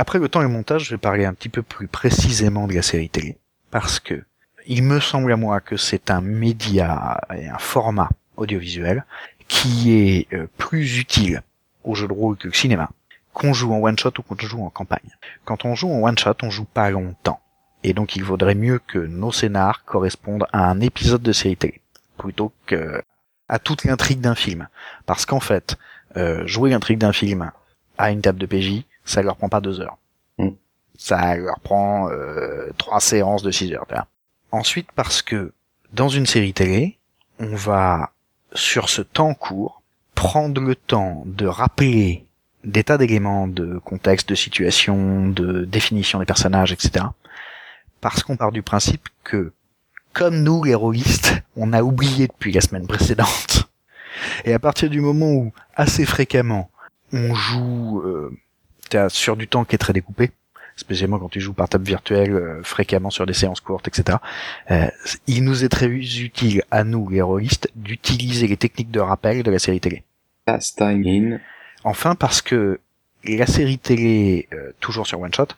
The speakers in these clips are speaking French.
Après le temps et le montage, je vais parler un petit peu plus précisément de la série télé. Parce que il me semble à moi que c'est un média et un format audiovisuel qui est euh, plus utile au jeu de rôle que le cinéma, qu'on joue en one shot ou qu'on joue en campagne. Quand on joue en one shot, on joue pas longtemps. Et donc il vaudrait mieux que nos scénars correspondent à un épisode de série télé, plutôt que à toute l'intrigue d'un film. Parce qu'en fait, euh, jouer l'intrigue d'un film à une table de PJ, ça leur prend pas deux heures. Mm. Ça leur prend euh, trois séances de six heures. Ensuite, parce que dans une série télé, on va, sur ce temps court, prendre le temps de rappeler des tas d'éléments de contexte, de situation, de définition des personnages, etc. Parce qu'on part du principe que, comme nous, les rôlistes, on a oublié depuis la semaine précédente. Et à partir du moment où, assez fréquemment, on joue euh, t'as- sur du temps qui est très découpé, spécialement quand tu joues par table virtuelle euh, fréquemment sur des séances courtes, etc. euh, il nous est très utile à nous, les rôlistes, d'utiliser les techniques de rappel de la série télé. In. Enfin, parce que la série télé, euh, toujours sur One Shot,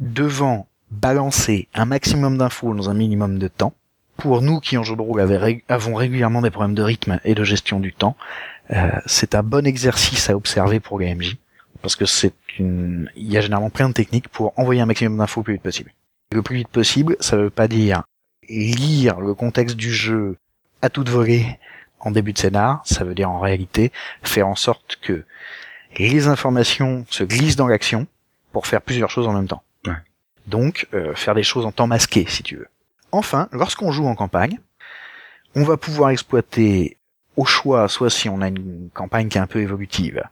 devant balancer un maximum d'infos dans un minimum de temps, pour nous qui en jeu de rôle ré- avons régulièrement des problèmes de rythme et de gestion du temps, euh, c'est un bon exercice à observer pour les MJ, parce que c'est une, il y a généralement plein de techniques pour envoyer un maximum d'infos le plus vite possible. Le plus vite possible, ça veut pas dire lire le contexte du jeu à toute volée en début de scénar, ça veut dire en réalité faire en sorte que les informations se glissent dans l'action pour faire plusieurs choses en même temps. Ouais. Donc, euh, faire des choses en temps masqué, si tu veux. Enfin, lorsqu'on joue en campagne, on va pouvoir exploiter au choix, soit si on a une campagne qui est un peu évolutive,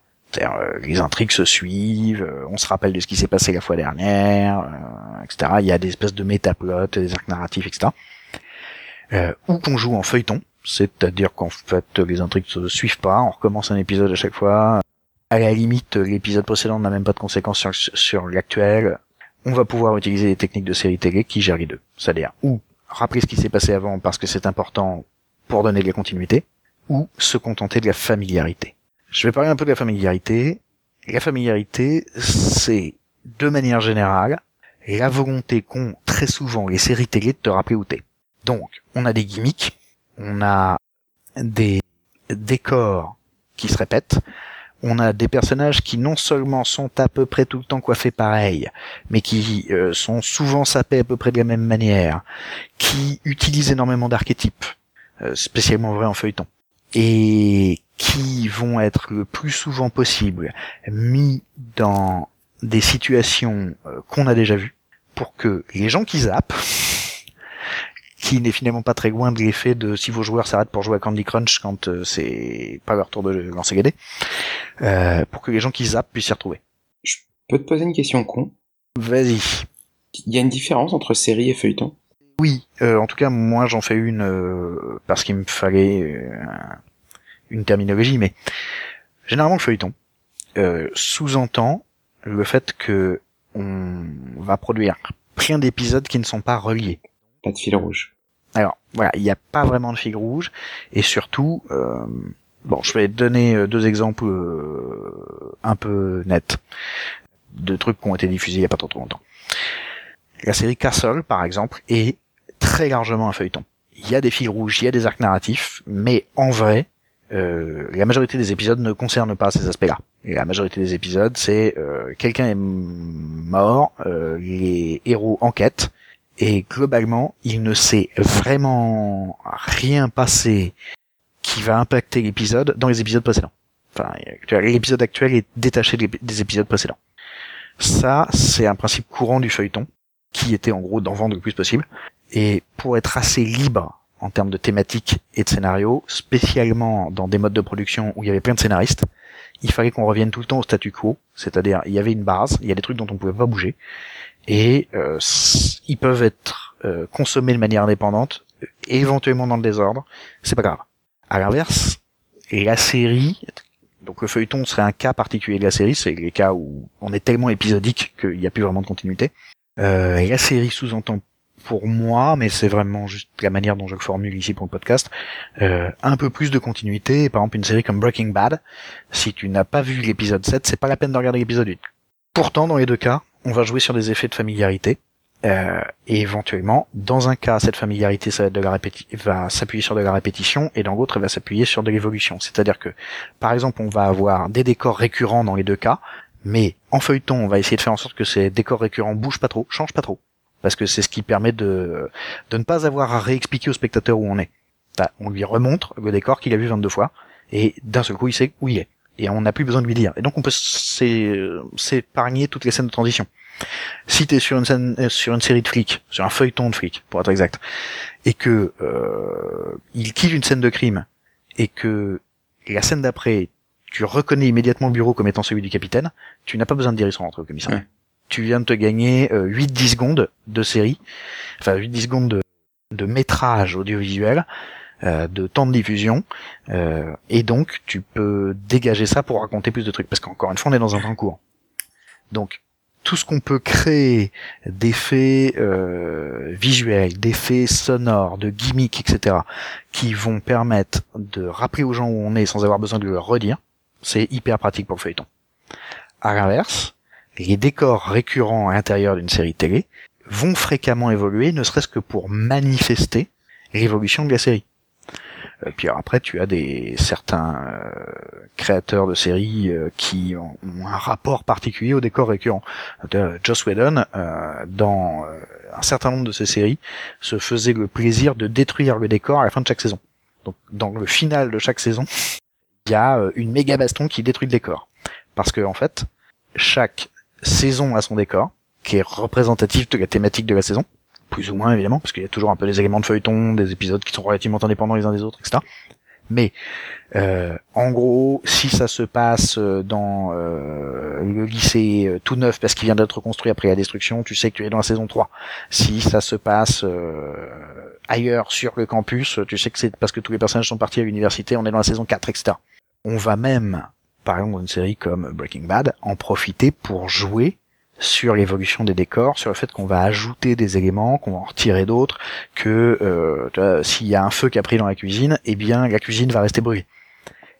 les intrigues se suivent, euh, on se rappelle de ce qui s'est passé la fois dernière, euh, etc. Il y a des espèces de métaplots, des arcs narratifs, etc. Euh, ou qu'on joue en feuilleton, c'est-à-dire qu'en fait les intrigues se suivent pas, on recommence un épisode à chaque fois, à la limite, l'épisode précédent n'a même pas de conséquences sur, l'actuel. On va pouvoir utiliser les techniques de série télé qui gèrent les deux. C'est-à-dire, ou rappeler ce qui s'est passé avant parce que c'est important pour donner de la continuité, ou se contenter de la familiarité. Je vais parler un peu de la familiarité. La familiarité, c'est, de manière générale, la volonté qu'ont très souvent les séries télé de te rappeler où t'es. Donc, on a des gimmicks, on a des décors qui se répètent, on a des personnages qui non seulement sont à peu près tout le temps coiffés pareil, mais qui euh, sont souvent sapés à peu près de la même manière, qui utilisent énormément d'archétypes, euh, spécialement vrai en feuilleton, et qui vont être le plus souvent possible mis dans des situations euh, qu'on a déjà vues, pour que les gens qui zappent, qui n'est finalement pas très loin de l'effet de si vos joueurs s'arrêtent pour jouer à Candy Crunch quand euh, c'est pas leur tour de lancer dés, euh, pour que les gens qui zappent puissent s'y retrouver. Je peux te poser une question con. Vas-y. Il y a une différence entre série et feuilleton? Oui, euh, en tout cas moi j'en fais une euh, parce qu'il me fallait euh, une terminologie, mais généralement le feuilleton euh, sous-entend le fait que on va produire plein d'épisodes qui ne sont pas reliés. Pas de fil rouge. Alors voilà, il n'y a pas vraiment de fil rouge et surtout, euh, bon, je vais donner euh, deux exemples euh, un peu nets de trucs qui ont été diffusés il n'y a pas trop, trop longtemps. La série Castle, par exemple, est très largement un feuilleton. Il y a des fils rouges, il y a des arcs narratifs, mais en vrai, euh, la majorité des épisodes ne concernent pas ces aspects-là. La majorité des épisodes, c'est euh, quelqu'un est mort, euh, les héros enquêtent, et globalement, il ne s'est vraiment rien passé qui va impacter l'épisode dans les épisodes précédents. Enfin, l'épisode actuel est détaché des épisodes précédents. Ça, c'est un principe courant du feuilleton, qui était en gros d'en vendre le plus possible. Et pour être assez libre en termes de thématiques et de scénarios, spécialement dans des modes de production où il y avait plein de scénaristes, il fallait qu'on revienne tout le temps au statu quo, c'est-à-dire il y avait une base, il y a des trucs dont on pouvait pas bouger, et euh, ils peuvent être euh, consommés de manière indépendante, éventuellement dans le désordre, c'est pas grave. À l'inverse, la série, donc le feuilleton serait un cas particulier de la série, c'est les cas où on est tellement épisodique qu'il n'y a plus vraiment de continuité. Euh, la série sous-entend pour moi, mais c'est vraiment juste la manière dont je le formule ici pour le podcast, euh, un peu plus de continuité. Par exemple, une série comme Breaking Bad, si tu n'as pas vu l'épisode 7, c'est pas la peine de regarder l'épisode 8. Pourtant, dans les deux cas, on va jouer sur des effets de familiarité. Euh, et éventuellement, dans un cas, cette familiarité ça va, va s'appuyer sur de la répétition, et dans l'autre, elle va s'appuyer sur de l'évolution. C'est-à-dire que, par exemple, on va avoir des décors récurrents dans les deux cas, mais en feuilleton, on va essayer de faire en sorte que ces décors récurrents bougent pas trop, changent pas trop, parce que c'est ce qui permet de de ne pas avoir à réexpliquer au spectateur où on est. Bah, on lui remontre le décor qu'il a vu 22 fois, et d'un seul coup, il sait où il est. Et on n'a plus besoin de lui dire. Et donc, on peut s'épargner toutes les scènes de transition si t'es sur une scène, euh, sur une série de flics, sur un feuilleton de flics, pour être exact, et que euh, il kiffe une scène de crime, et que la scène d'après, tu reconnais immédiatement le bureau comme étant celui du capitaine, tu n'as pas besoin de dire ils sont rentrés au commissariat. Tu viens de te gagner 8-10 euh, secondes de série, enfin 8-10 secondes de, métrage audiovisuel, euh, de temps de diffusion, euh, et donc tu peux dégager ça pour raconter plus de trucs, parce qu'encore une fois on est dans un temps court. Donc tout ce qu'on peut créer d'effets euh, visuels, d'effets sonores, de gimmicks, etc., qui vont permettre de rappeler aux gens où on est sans avoir besoin de le redire, c'est hyper pratique pour le feuilleton. À l'inverse, les décors récurrents à l'intérieur d'une série télé vont fréquemment évoluer, ne serait-ce que pour manifester l'évolution de la série. Euh, puis après, tu as des certains euh, créateurs de séries euh, qui ont, un rapport particulier au décor récurrent. Joss Whedon, dans un certain nombre de ses séries, se faisait le plaisir de détruire le décor à la fin de chaque saison. Donc, dans le final de chaque saison, il y a une méga baston qui détruit le décor. Parce que, en fait, chaque saison a son décor, qui est représentatif de la thématique de la saison plus ou moins évidemment, parce qu'il y a toujours un peu des éléments de feuilleton, des épisodes qui sont relativement indépendants les uns des autres, etc. Mais euh, en gros, si ça se passe euh, dans euh, le lycée euh, tout neuf parce qu'il vient d'être construit après la destruction, tu sais que tu es dans la saison 3. Si ça se passe ailleurs sur le campus, tu sais que c'est parce que tous les personnages sont partis à l'université, on est dans la saison 4, etc. On va même, par exemple, dans une série comme Breaking Bad, en profiter pour jouer sur l'évolution des décors, sur le fait qu'on va ajouter des éléments, qu'on va en retirer d'autres, que euh, s'il y a un feu qui a pris dans la cuisine, eh bien la cuisine va rester brûlée.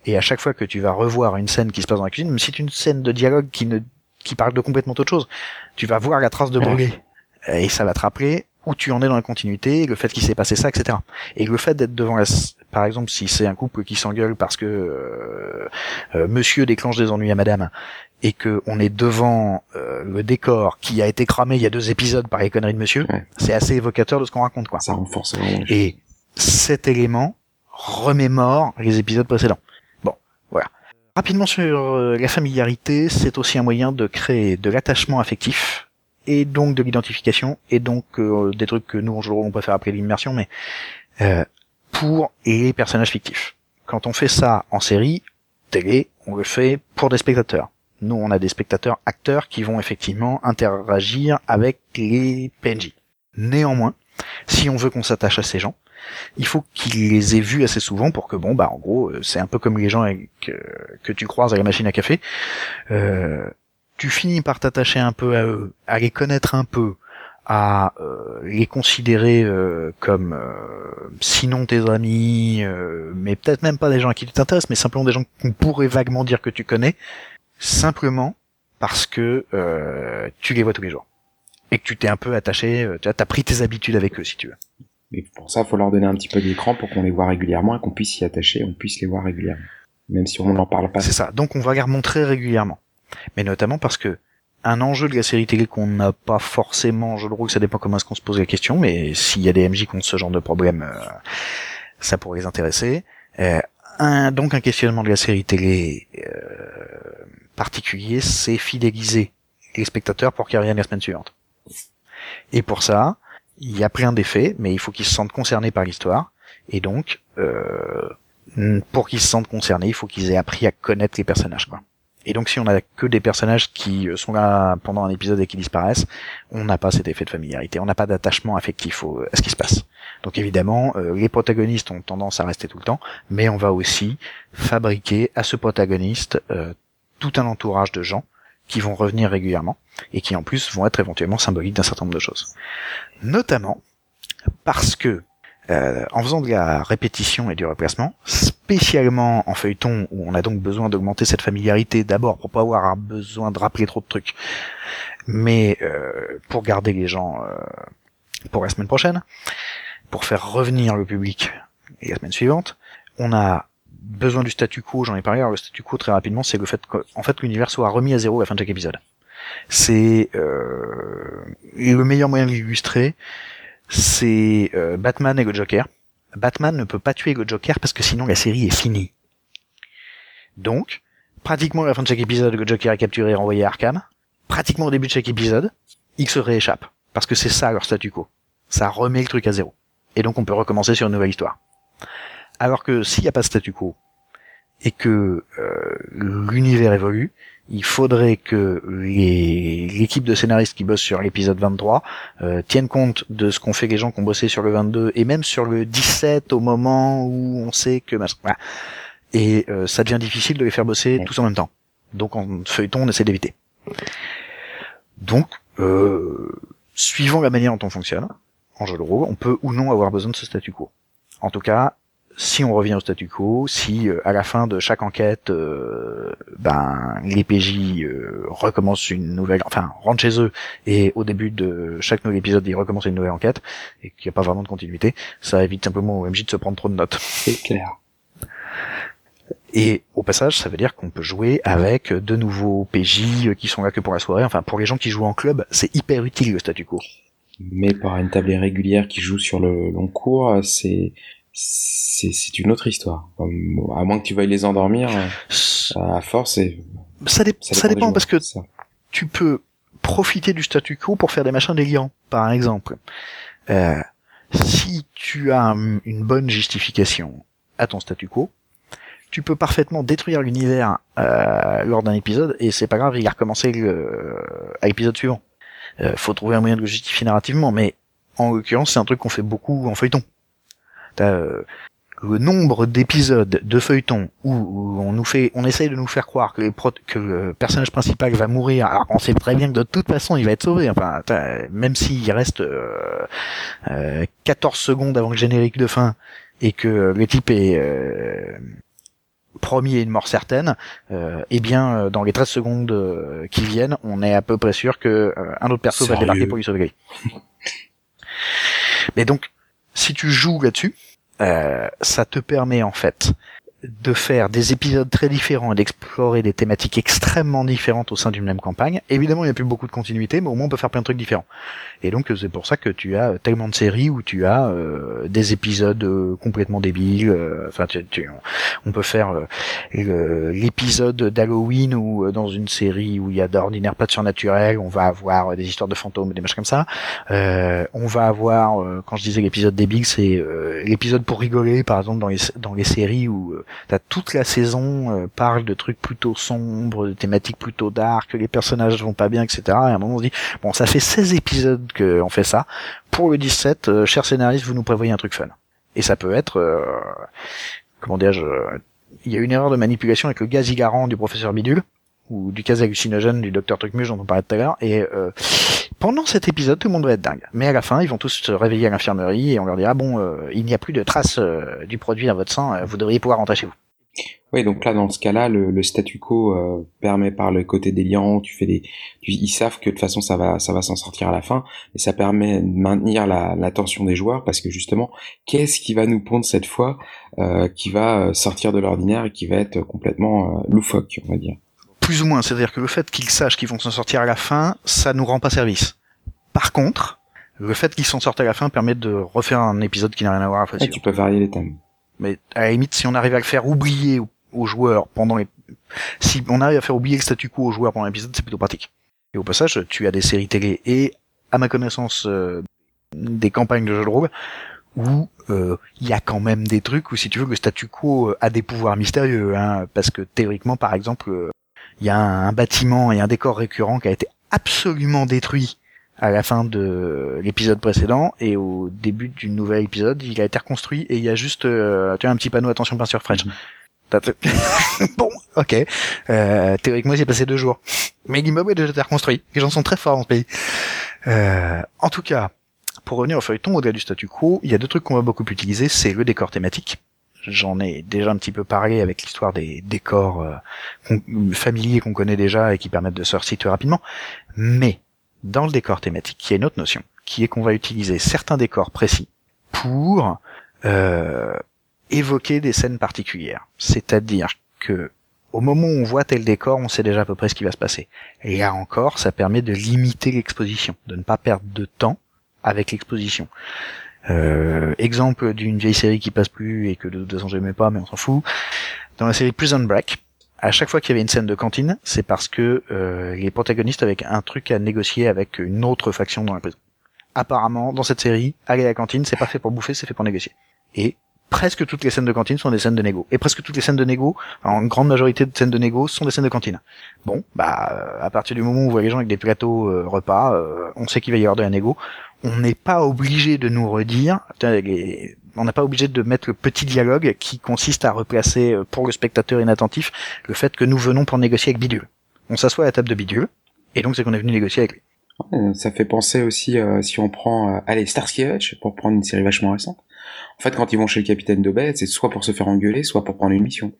Et à chaque fois que tu vas revoir une scène qui se passe dans la cuisine, même si c'est une scène de dialogue qui ne qui parle de complètement autre chose, tu vas voir la trace de brûlé et ça va te rappeler où tu en es dans la continuité, le fait qu'il s'est passé ça, etc. Et le fait d'être devant la, par exemple, si c'est un couple qui s'engueule parce que euh, euh, Monsieur déclenche des ennuis à Madame et que on est devant euh, le décor qui a été cramé il y a deux épisodes par les conneries de Monsieur, c'est assez évocateur de ce qu'on raconte, quoi. Ça renforce Et cet élément remémore les épisodes précédents. Bon, voilà. Rapidement sur la familiarité, c'est aussi un moyen de créer de l'attachement affectif et donc de l'identification et donc des trucs que nous aujourd'hui on peut faire après l'immersion, mais euh, pour les personnages fictifs. Quand on fait ça en série, télé, on le fait pour des spectateurs. Nous, on a des spectateurs acteurs qui vont effectivement interagir avec les PNJ. Néanmoins, si on veut qu'on s'attache à ces gens, il faut qu'ils les aient vus assez souvent pour que bon bah en gros euh, c'est un peu comme les gens que, que tu croises à la machine à café euh, tu finis par t'attacher un peu à eux à les connaître un peu à euh, les considérer euh, comme euh, sinon tes amis, mais peut-être même pas des gens à qui tu t'intéresses, mais simplement des gens qu'on pourrait vaguement dire que tu connais, simplement parce que tu les vois tous les jours et que tu t'es un peu attaché, tu as pris tes habitudes avec eux si tu veux. Mais pour ça, il faut leur donner un petit peu d'écran pour qu'on les voit régulièrement et qu'on puisse s'y attacher, on puisse les voir régulièrement, même si on n'en parle pas. C'est ça. Donc on va les remontrer régulièrement, mais notamment parce que un enjeu de la série télé qu'on n'a pas forcément, je trouve que ça dépend comment est-ce qu'on se pose la question, mais s'il y a des MJ qui ont ce genre de problème, euh, ça pourrait les intéresser. Euh, donc un questionnement de la série télé euh, particulier, c'est fidéliser les spectateurs pour qu'ils reviennent la semaine suivante. Et pour ça, il y a plein d'effets, mais il faut qu'ils se sentent concernés par l'histoire, et donc euh, pour qu'ils se sentent concernés, il faut qu'ils aient appris à connaître les personnages. Quoi. Et donc si on a que des personnages qui euh, sont là pendant un épisode et qui disparaissent, on n'a pas cet effet de familiarité, on n'a pas d'attachement affectif à ce qui se passe. Donc évidemment, euh, les protagonistes ont tendance à rester tout le temps, mais on va aussi fabriquer à ce protagoniste euh, tout un entourage de gens qui vont revenir régulièrement et qui en plus vont être éventuellement symboliques d'un certain nombre de choses. Notamment parce que en faisant de la répétition et du replacement, spécialement en feuilleton où on a donc besoin d'augmenter cette familiarité d'abord pour pas avoir besoin de rappeler trop de trucs, mais euh, pour garder les gens euh, pour la semaine prochaine, pour faire revenir le public la semaine suivante, on a besoin du statu quo, j'en ai parlé, alors le statu quo très rapidement, c'est le fait qu'en fait l'univers soit remis à zéro à la fin de chaque épisode. C'est euh, le meilleur moyen de l'illustrer, c'est euh, Batman et le Joker. Batman ne peut pas tuer le Joker parce que sinon la série est finie. Donc, pratiquement à la fin de chaque épisode, le Joker est capturé et renvoyé à Arkham. Pratiquement au début de chaque épisode, il se rééchappe. Parce que c'est ça leur statu quo. Ça remet le truc à zéro. Et donc on peut recommencer sur une nouvelle histoire. Alors que s'il n'y a pas de statu quo, et que euh, l'univers évolue, il faudrait que l'équipe de scénaristes qui bossent sur l'épisode 23 euh, tiennent compte de ce qu'ont fait les gens qui ont bossé sur le 22 et même sur le 17 au moment où on sait que voilà. et euh, ça devient difficile de les faire bosser tous en même temps. Donc en feuilleton, on essaie d'éviter. Donc, euh, suivant la manière dont on fonctionne en jeu de rôle, on peut ou non avoir besoin de ce statu quo. En tout cas, si on revient au statu quo, si euh, à la fin de chaque enquête, euh, ben les PJ euh, recommencent une nouvelle, enfin rentrent chez eux et au début de chaque nouvel épisode ils recommencent une nouvelle enquête et qu'il n'y a pas vraiment de continuité, ça évite simplement au MJ de se prendre trop de notes. C'est clair. Et au passage, ça veut dire qu'on peut jouer avec de nouveaux PJ qui sont là que pour la soirée. Enfin, pour les gens qui jouent en club, c'est hyper utile le statu quo. Mais par une table régulière qui joue sur le long cours, c'est c'est une autre histoire. À moins que tu veuilles les endormir, à force, et... ça, ça, dépend, parce que tu peux profiter du statu quo pour faire des machins délirants, par exemple. Euh, si tu as une bonne justification à ton statu quo, tu peux parfaitement détruire l'univers euh, lors d'un épisode et c'est pas grave, il a recommencé à l'épisode suivant. Euh, faut trouver un moyen de le justifier narrativement, mais en l'occurrence c'est un truc qu'on fait beaucoup en feuilleton. Euh, le nombre d'épisodes de feuilleton où, on nous fait, on essaye de nous faire croire que, les que le personnage principal va mourir, alors qu'on sait très bien que de toute façon il va être sauvé. Enfin, même s'il reste euh, 14 euh, secondes avant le générique de fin et que le type est euh, promis à une mort certaine, euh, eh bien dans les 13 secondes qui viennent, on est à peu près sûr que un autre perso va débarquer pour lui sauver. Mais donc, si tu joues là-dessus, euh, ça te permet en fait de faire des épisodes très différents et d'explorer des thématiques extrêmement différentes au sein d'une même campagne. Évidemment, il n'y a plus beaucoup de continuité, mais au moins on peut faire plein de trucs différents. Et donc c'est pour ça que tu as tellement de séries où tu as euh, des épisodes euh, complètement débiles. Euh, enfin, tu, on peut faire l'épisode d'Halloween ou dans une série où il y a d'ordinaire pas de surnaturel, on va avoir des histoires de fantômes, des machins comme ça. on va avoir, quand je disais l'épisode débile, c'est l'épisode pour rigoler, par exemple dans les dans les séries où t'as toute la saison euh, parle de trucs plutôt sombres, de thématiques plutôt dark, les personnages vont pas bien, etc. Et à un moment on se dit bon ça fait 16 épisodes qu'on fait ça. Pour le 17, euh, cher scénariste, vous nous prévoyez un truc fun. Et ça peut être euh, comment dirais-je il y a une erreur de manipulation avec le gaz du professeur Bidule ou du gaz hallucinogène du docteur Trucmuche dont on parlait tout à l'heure et pendant cet épisode, tout le monde va être dingue. Mais à la fin, ils vont tous se réveiller à l'infirmerie et on leur dira bon, euh, il n'y a plus de traces euh, du produit dans votre sang, euh, vous devriez pouvoir rentrer chez vous. Oui, donc là, dans ce cas-là, le, statu quo permet par le côté déliant, tu fais des, ils savent que de toute façon ça va, ça va s'en sortir à la fin, et ça permet de maintenir l'attention des joueurs parce que justement, qu'est-ce qui va nous pondre cette fois, qui va sortir de l'ordinaire et qui va être complètement loufoque, on va dire plus ou moins. C'est-à-dire que le fait qu'ils sachent qu'ils vont s'en sortir à la fin, ça nous rend pas service. Par contre, le fait qu'ils s'en sortent à la fin permet de refaire un épisode qui n'a rien à voir avec tu peux varier les thèmes. Mais à la limite, si on arrive à le faire oublier aux joueurs pendant les... Si on arrive à faire oublier le statu quo aux joueurs pendant l'épisode, c'est plutôt pratique. Et au passage, tu as des séries télé et, à ma connaissance, euh, des campagnes de jeux de rôle où euh, il y a quand même des trucs où, si tu veux, le statu quo a des pouvoirs mystérieux. Hein, parce que théoriquement, par exemple, il y a un, bâtiment et un décor récurrent qui a été absolument détruit à la fin de l'épisode précédent et au début du nouvel épisode, il a été reconstruit et il y a juste euh, tu as un petit panneau attention peinture French. Mhm. bon, ok. Euh, théoriquement, j'ai passé deux jours. Mais l'immeuble est déjà été reconstruit. Les gens sont très forts dans ce pays. Euh, en tout cas, pour revenir au feuilleton, au-delà du statu quo, il y a deux trucs qu'on va beaucoup utiliser. C'est le décor thématique j'en ai déjà un petit peu parlé avec l'histoire des décors euh, familiers qu'on connaît déjà et qui permettent de se resituer rapidement. Mais dans le décor thématique, il y a une autre notion, qui est qu'on va utiliser certains décors précis pour euh, évoquer des scènes particulières. C'est-à-dire que au moment où on voit tel décor, on sait déjà à peu près ce qui va se passer. Et là encore, ça permet de limiter l'exposition, de ne pas perdre de temps avec l'exposition. Euh, exemple d'une vieille série qui passe plus et que de toute façon j'aimais pas, mais on s'en fout. Dans la série Prison Break, à chaque fois qu'il y avait une scène de cantine, c'est parce que euh, les protagonistes avaient un truc à négocier avec une autre faction dans la prison. Apparemment, dans cette série, aller à la cantine, c'est pas fait pour bouffer, c'est fait pour négocier. Et presque toutes les scènes de cantine sont des scènes de négo. Et presque toutes les scènes de négo, en grande majorité de scènes de négo, sont des scènes de cantine. Bon, bah, euh, à partir du moment où on voit les gens avec des plateaux euh, repas, on sait qu'il va y avoir de la négo. On n'est pas obligé de nous redire, on n'est pas obligé de mettre le petit dialogue qui consiste à replacer pour le spectateur inattentif le fait que nous venons pour négocier avec Bidule. On s'assoit à la table de Bidule, et donc c'est qu'on est venu négocier avec lui. Ça fait penser aussi, si on prend, allez, Starsky Hutch, pour prendre une série vachement récente en fait, quand ils vont chez le capitaine de c'est soit pour se faire engueuler, soit pour prendre une mission.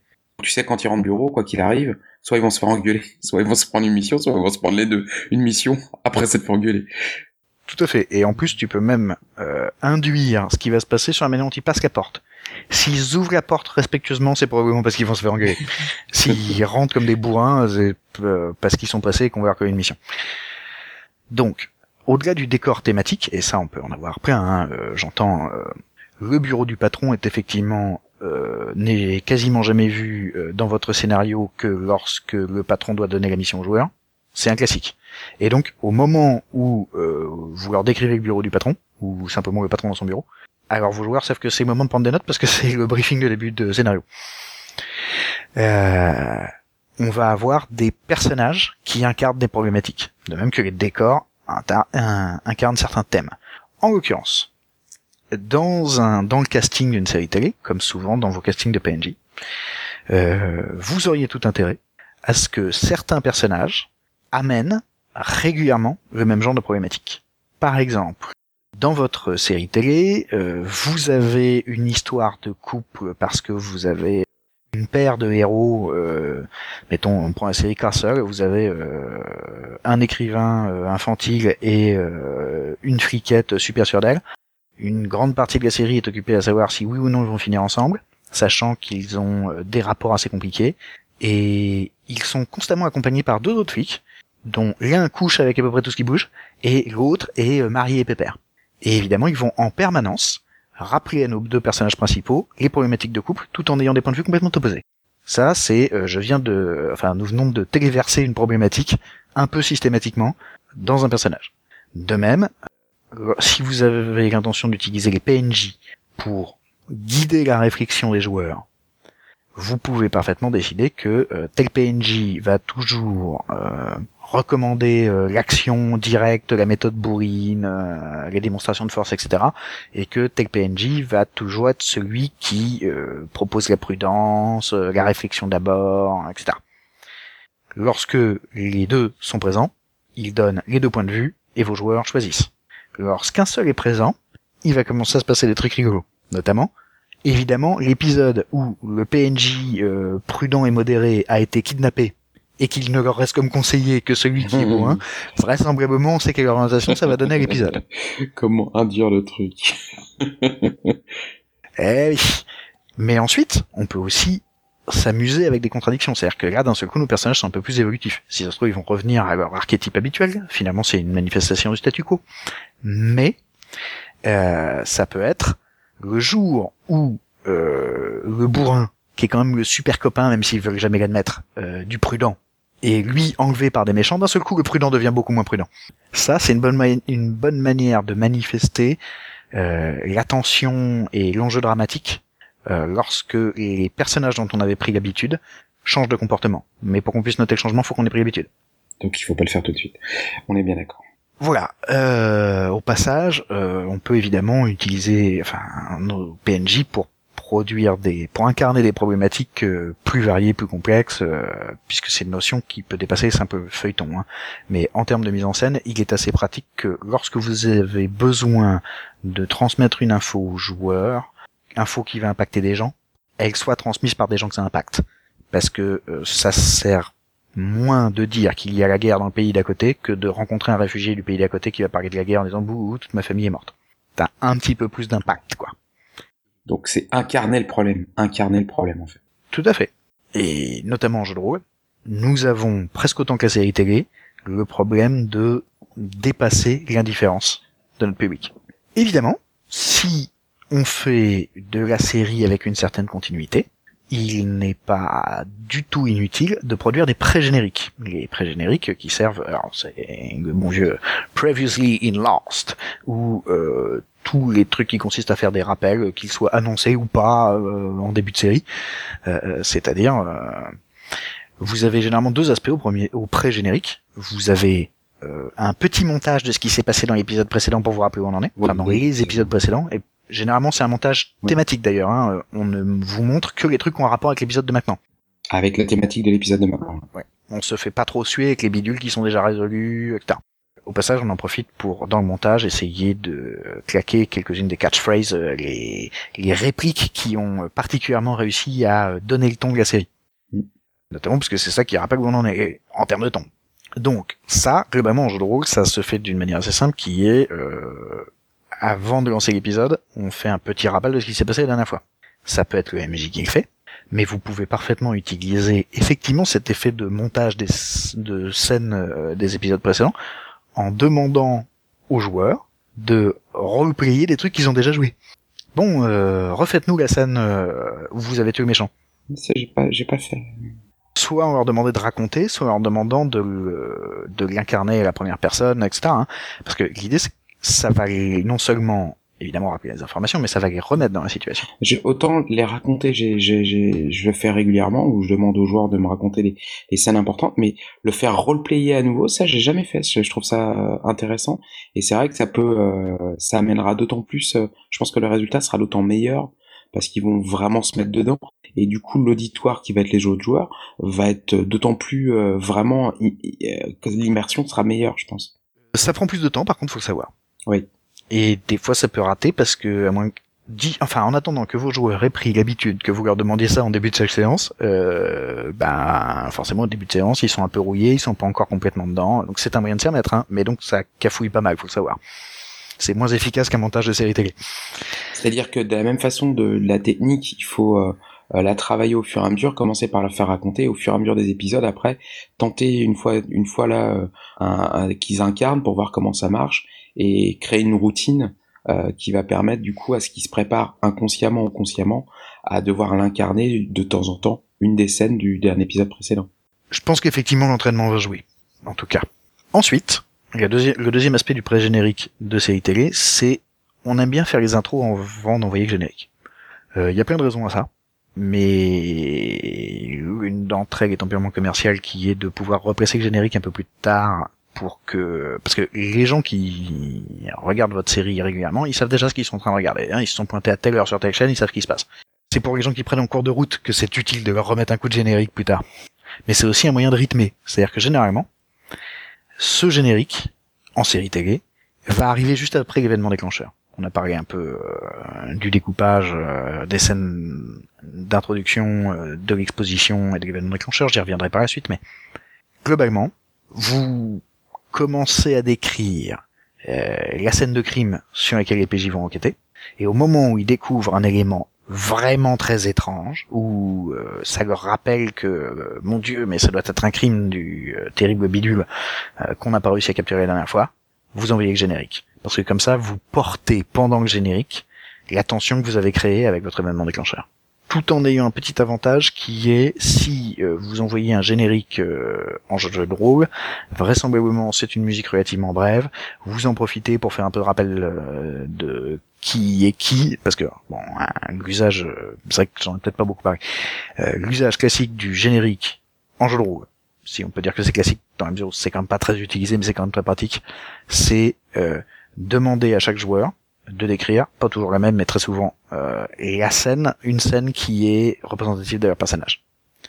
Tu sais, quand ils rentrent au bureau, quoi qu'il arrive, soit ils vont se faire engueuler, soit ils vont se prendre une mission, soit ils vont se prendre les deux. Une mission après s'être fait. Tout à fait. Et en plus, tu peux même euh, induire ce qui va se passer sur la manière dont ils passent la porte. S'ils ouvrent la porte respectueusement, c'est probablement parce qu'ils vont se faire engueuler. S'ils rentrent comme des bourrins, c'est euh, parce qu'ils sont passés et qu'on va avoir une mission. Donc, au-delà du décor thématique, et ça on peut en avoir plein, hein, euh, j'entends le bureau du patron est effectivement euh, n'est quasiment jamais vu euh, dans votre scénario que lorsque le patron doit donner la mission au joueur. C'est un classique. Et donc, au moment où euh, vous leur décrivez le bureau du patron, ou simplement le patron dans son bureau, alors vos joueurs savent que c'est le moment de prendre des notes parce que c'est le briefing de début de scénario. Euh, on va avoir des personnages qui incarnent des problématiques, de même que les décors incarnent certains thèmes. En l'occurrence, dans le casting d'une série télé, comme souvent dans vos castings de PNJ, euh, vous auriez tout intérêt à ce que certains personnages amènent régulièrement le même genre de problématique. Par exemple, dans votre série télé, euh, vous avez une histoire de couple parce que vous avez une paire de héros, euh, mettons, on prend la série Castle, vous avez euh, un écrivain euh, infantile et une friquette super sûre d'elle une grande partie de la série est occupée à savoir si oui ou non ils vont finir ensemble, sachant qu'ils ont des rapports assez compliqués, et ils sont constamment accompagnés par deux autres flics, dont l'un couche avec à peu près tout ce qui bouge, et l'autre est euh, marié et pépère. Et évidemment, ils vont en permanence rappeler à nos deux personnages principaux les problématiques de couple, tout en ayant des points de vue complètement opposés. Ça, c'est, euh, je viens de, enfin, nous venons de téléverser une problématique un peu systématiquement dans un personnage. De même, si vous avez l'intention d'utiliser les PNJ pour guider la réflexion des joueurs, vous pouvez parfaitement décider que euh, tel PNJ va toujours euh, recommander euh, l'action directe, la méthode bourrine, les démonstrations de force, etc. Et que tel PNJ va toujours être celui qui propose la prudence, la réflexion d'abord, etc. Lorsque les deux sont présents, ils donnent les deux points de vue et vos joueurs choisissent lorsqu'un seul est présent, il va commencer à se passer des trucs rigolos. Notamment, évidemment, l'épisode où le PNJ euh, prudent et modéré a été kidnappé et qu'il ne leur reste comme conseiller que celui qui est bon, hein, vraisemblablement, on sait quelle orientation ça va donner à l'épisode. Comment induire le truc Eh oui. Mais ensuite, on peut aussi s'amuser avec des contradictions. C'est-à-dire que là, d'un seul coup, nos personnages sont un peu plus évolutifs. Si ça se trouve, ils vont revenir à leur archétype habituel. Finalement, c'est une manifestation du statu quo. Mais euh, ça peut être le jour où euh, le bourrin, qui est quand même le super copain, même s'ils veulent jamais l'admettre, euh, du prudent, et lui enlevé par des méchants, d'un seul coup, le prudent devient beaucoup moins prudent. Ça, c'est une bonne, une bonne manière de manifester euh, l'attention et l'enjeu dramatique euh, lorsque les personnages dont on avait pris l'habitude changent de comportement. Mais pour qu'on puisse noter le changement, faut qu'on ait pris l'habitude. Donc il faut pas le faire tout de suite. On est bien d'accord. Voilà. Euh, au passage, euh, on peut évidemment utiliser, enfin, nos PNJ pour pour incarner des problématiques euh, plus variées, plus complexes, euh, puisque c'est une notion qui peut dépasser c'est un peu feuilleton. Hein. Mais en termes de mise en scène, il est assez pratique que lorsque vous avez besoin de transmettre une info au joueur, info qui va impacter des gens, elles soient transmises par des gens que ça impacte. Parce que euh, ça sert moins de dire qu'il y a la guerre dans le pays d'à côté que de rencontrer un réfugié du pays d'à côté qui va parler de la guerre en disant bouh, toute ma famille est morte. T'as un petit peu plus d'impact, quoi. Donc c'est incarner le problème, incarner le problème en fait. Tout à fait. Et notamment en jeu de rôle, nous avons presque autant que la série télé le problème de dépasser l'indifférence de notre public. Évidemment, si on fait de la série avec une certaine continuité, il n'est pas du tout inutile de produire des pré-génériques. Les pré-génériques qui servent, alors c'est le bon vieux Previously in Lost, ou euh, tous les trucs qui consistent à faire des rappels, qu'ils soient annoncés ou pas euh, en début de série. Euh, c'est-à-dire, vous avez généralement deux aspects au premier, au pré-générique. Vous avez un petit montage de ce qui s'est passé dans l'épisode précédent pour vous rappeler où on en est, enfin dans les épisodes précédents, et Généralement, c'est un montage thématique d'ailleurs. Hein. On ne vous montre que les trucs qui ont un rapport avec l'épisode de maintenant. Avec la thématique de l'épisode de maintenant. Ouais. On se fait pas trop suer avec les bidules qui sont déjà résolus, etc. Au passage, on en profite pour, dans le montage, essayer de claquer quelques-unes des catchphrases, euh, les, les répliques qui ont particulièrement réussi à donner le ton de la série. Mm. Notamment parce que c'est ça qui rappelle où on en est en termes de ton. Donc, ça, globalement, en jeu de rôle, ça se fait d'une manière assez simple qui est euh, avant de lancer l'épisode, on fait un petit rappel de ce qui s'est passé la dernière fois. Ça peut être le MJ qui le fait, mais vous pouvez parfaitement utiliser effectivement cet effet de montage des, de scènes euh, des épisodes précédents en demandant aux joueurs de roleplayer des trucs qu'ils ont déjà joués. Bon, euh, refaites-nous la scène euh, où vous avez tué le méchant. Ça, j'ai pas, j'ai pas fait. Soit en leur demandant de raconter, soit en leur demandant de, de l'incarner à la première personne, etc. Hein. Parce que l'idée, c'est ça va non seulement évidemment rappeler les informations, mais ça va les remettre dans la situation. autant les raconter, j'ai, j'ai, je le fais régulièrement, où je demande aux joueurs de me raconter les, les scènes importantes, mais le faire roleplayer à nouveau, ça j'ai jamais fait. Je, trouve ça euh, intéressant, et c'est vrai que ça peut, euh, ça amènera d'autant plus. Euh, je pense que le résultat sera d'autant meilleur parce qu'ils vont vraiment se mettre dedans, et du coup l'auditoire qui va être les autres joueurs va être d'autant plus vraiment que l'immersion sera meilleure, je pense. Ça prend plus de temps, par contre, faut le savoir. Oui. Et des fois, ça peut rater parce que, à moins dit, enfin, en attendant que vos joueurs aient pris l'habitude que vous leur demandiez ça en début de chaque séance, euh, ben, forcément, au début de séance, ils sont un peu rouillés, ils sont pas encore complètement dedans. Donc, c'est un moyen de s'y remettre, hein. Mais donc, ça cafouille pas mal, faut le savoir. C'est moins efficace qu'un montage de série télé. C'est-à-dire que de la même façon de la technique, il faut euh, euh, la travailler au fur et à mesure, commencer par la faire raconter au fur et à mesure des épisodes. Après, tenter une fois, une fois là, euh, qu'ils incarnent pour voir comment ça marche et créer une routine euh, qui va permettre du coup à ce qu'il se prépare inconsciemment ou consciemment à devoir l'incarner de temps en temps une des scènes du dernier épisode précédent. Je pense qu'effectivement l'entraînement va jouer, en tout cas. Ensuite, le, deuxième aspect du pré-générique de série télé, c'est on aime bien faire les intros avant d'envoyer le générique. Il euh, y a plein de raisons à ça, mais une d'entre elles étant purement commerciale qui est de pouvoir replacer le générique un peu plus tard pour que parce que les gens qui regardent votre série régulièrement, ils savent déjà ce qu'ils sont en train de regarder. Hein. Ils se sont pointés à telle heure sur telle chaîne, ils savent ce qui se passe. C'est pour les gens qui prennent en cours de route que c'est utile de leur remettre un coup de générique plus tard. Mais c'est aussi un moyen de rythmer. C'est-à-dire que généralement, ce générique en série télé va arriver juste après l'événement déclencheur. On a parlé un peu euh, du découpage euh, des scènes d'introduction, euh, de l'exposition et de l'événement déclencheur. J'y reviendrai par la suite, mais globalement, vous commencer à décrire euh, la scène de crime sur laquelle les PJ vont enquêter, et au moment où ils découvrent un élément vraiment très étrange, où euh, ça leur rappelle que, euh, mon Dieu, mais ça doit être un crime du terrible bidule qu'on n'a pas réussi à capturer la dernière fois, vous envoyez le générique. Parce que comme ça, vous portez pendant le générique l'attention que vous avez créée avec votre événement déclencheur tout en ayant un petit avantage qui est si euh, vous envoyez un générique euh, en jeu de rôle, vraisemblablement c'est une musique relativement brève, vous en profitez pour faire un peu de rappel euh, de qui est qui, parce que bon, l'usage, c'est vrai que j'en ai peut-être pas beaucoup parlé, l'usage classique du générique en jeu de rôle, si on peut dire que c'est classique dans la mesure où c'est quand même pas très utilisé, mais c'est quand même très pratique, c'est demander à chaque joueur de décrire, pas toujours la même, mais très souvent, euh, et la scène, une scène qui est représentative de leur personnage.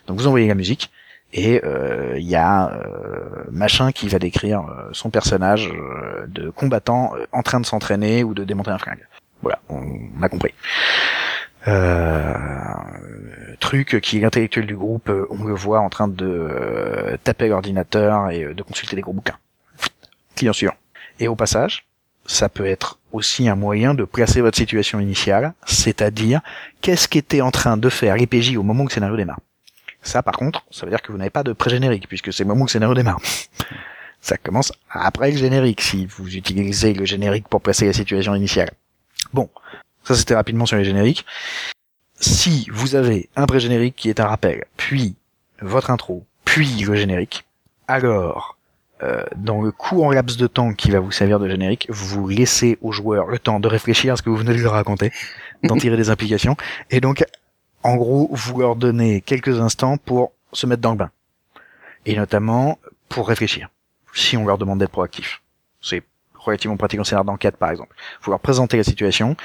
Donc vous envoyez la musique, et il euh, y a euh, machin qui va décrire euh, son personnage de combattant en train de s'entraîner ou de démonter un fringue. Voilà, on, a compris. Euh, truc qui est l'intellectuel du groupe, euh, on le voit en train de euh, taper l'ordinateur et euh, de consulter des gros bouquins. Client suivant. Et au passage, ça peut être aussi un moyen de placer votre situation initiale, c'est-à-dire qu'est-ce qu'était en train de faire l'EPJ au moment où le scénario démarre? Ça, par contre, ça veut dire que vous n'avez pas de pré-générique, puisque c'est le moment où le scénario démarre. Ça commence après le générique, si vous utilisez le générique pour placer la situation initiale. Bon, ça c'était rapidement sur les génériques. Si vous avez un pré-générique qui est un rappel, puis votre intro, puis le générique, alors euh, dans le court laps de temps qui va vous servir de générique, vous laissez aux joueurs le temps de réfléchir à ce que vous venez de leur raconter, d'en tirer des implications, et donc en gros vous leur donnez quelques instants pour se mettre dans le bain, et notamment pour réfléchir si on leur demande d'être proactif. C'est relativement pratique en scénario d'enquête, par exemple. Vous leur présentez la situation,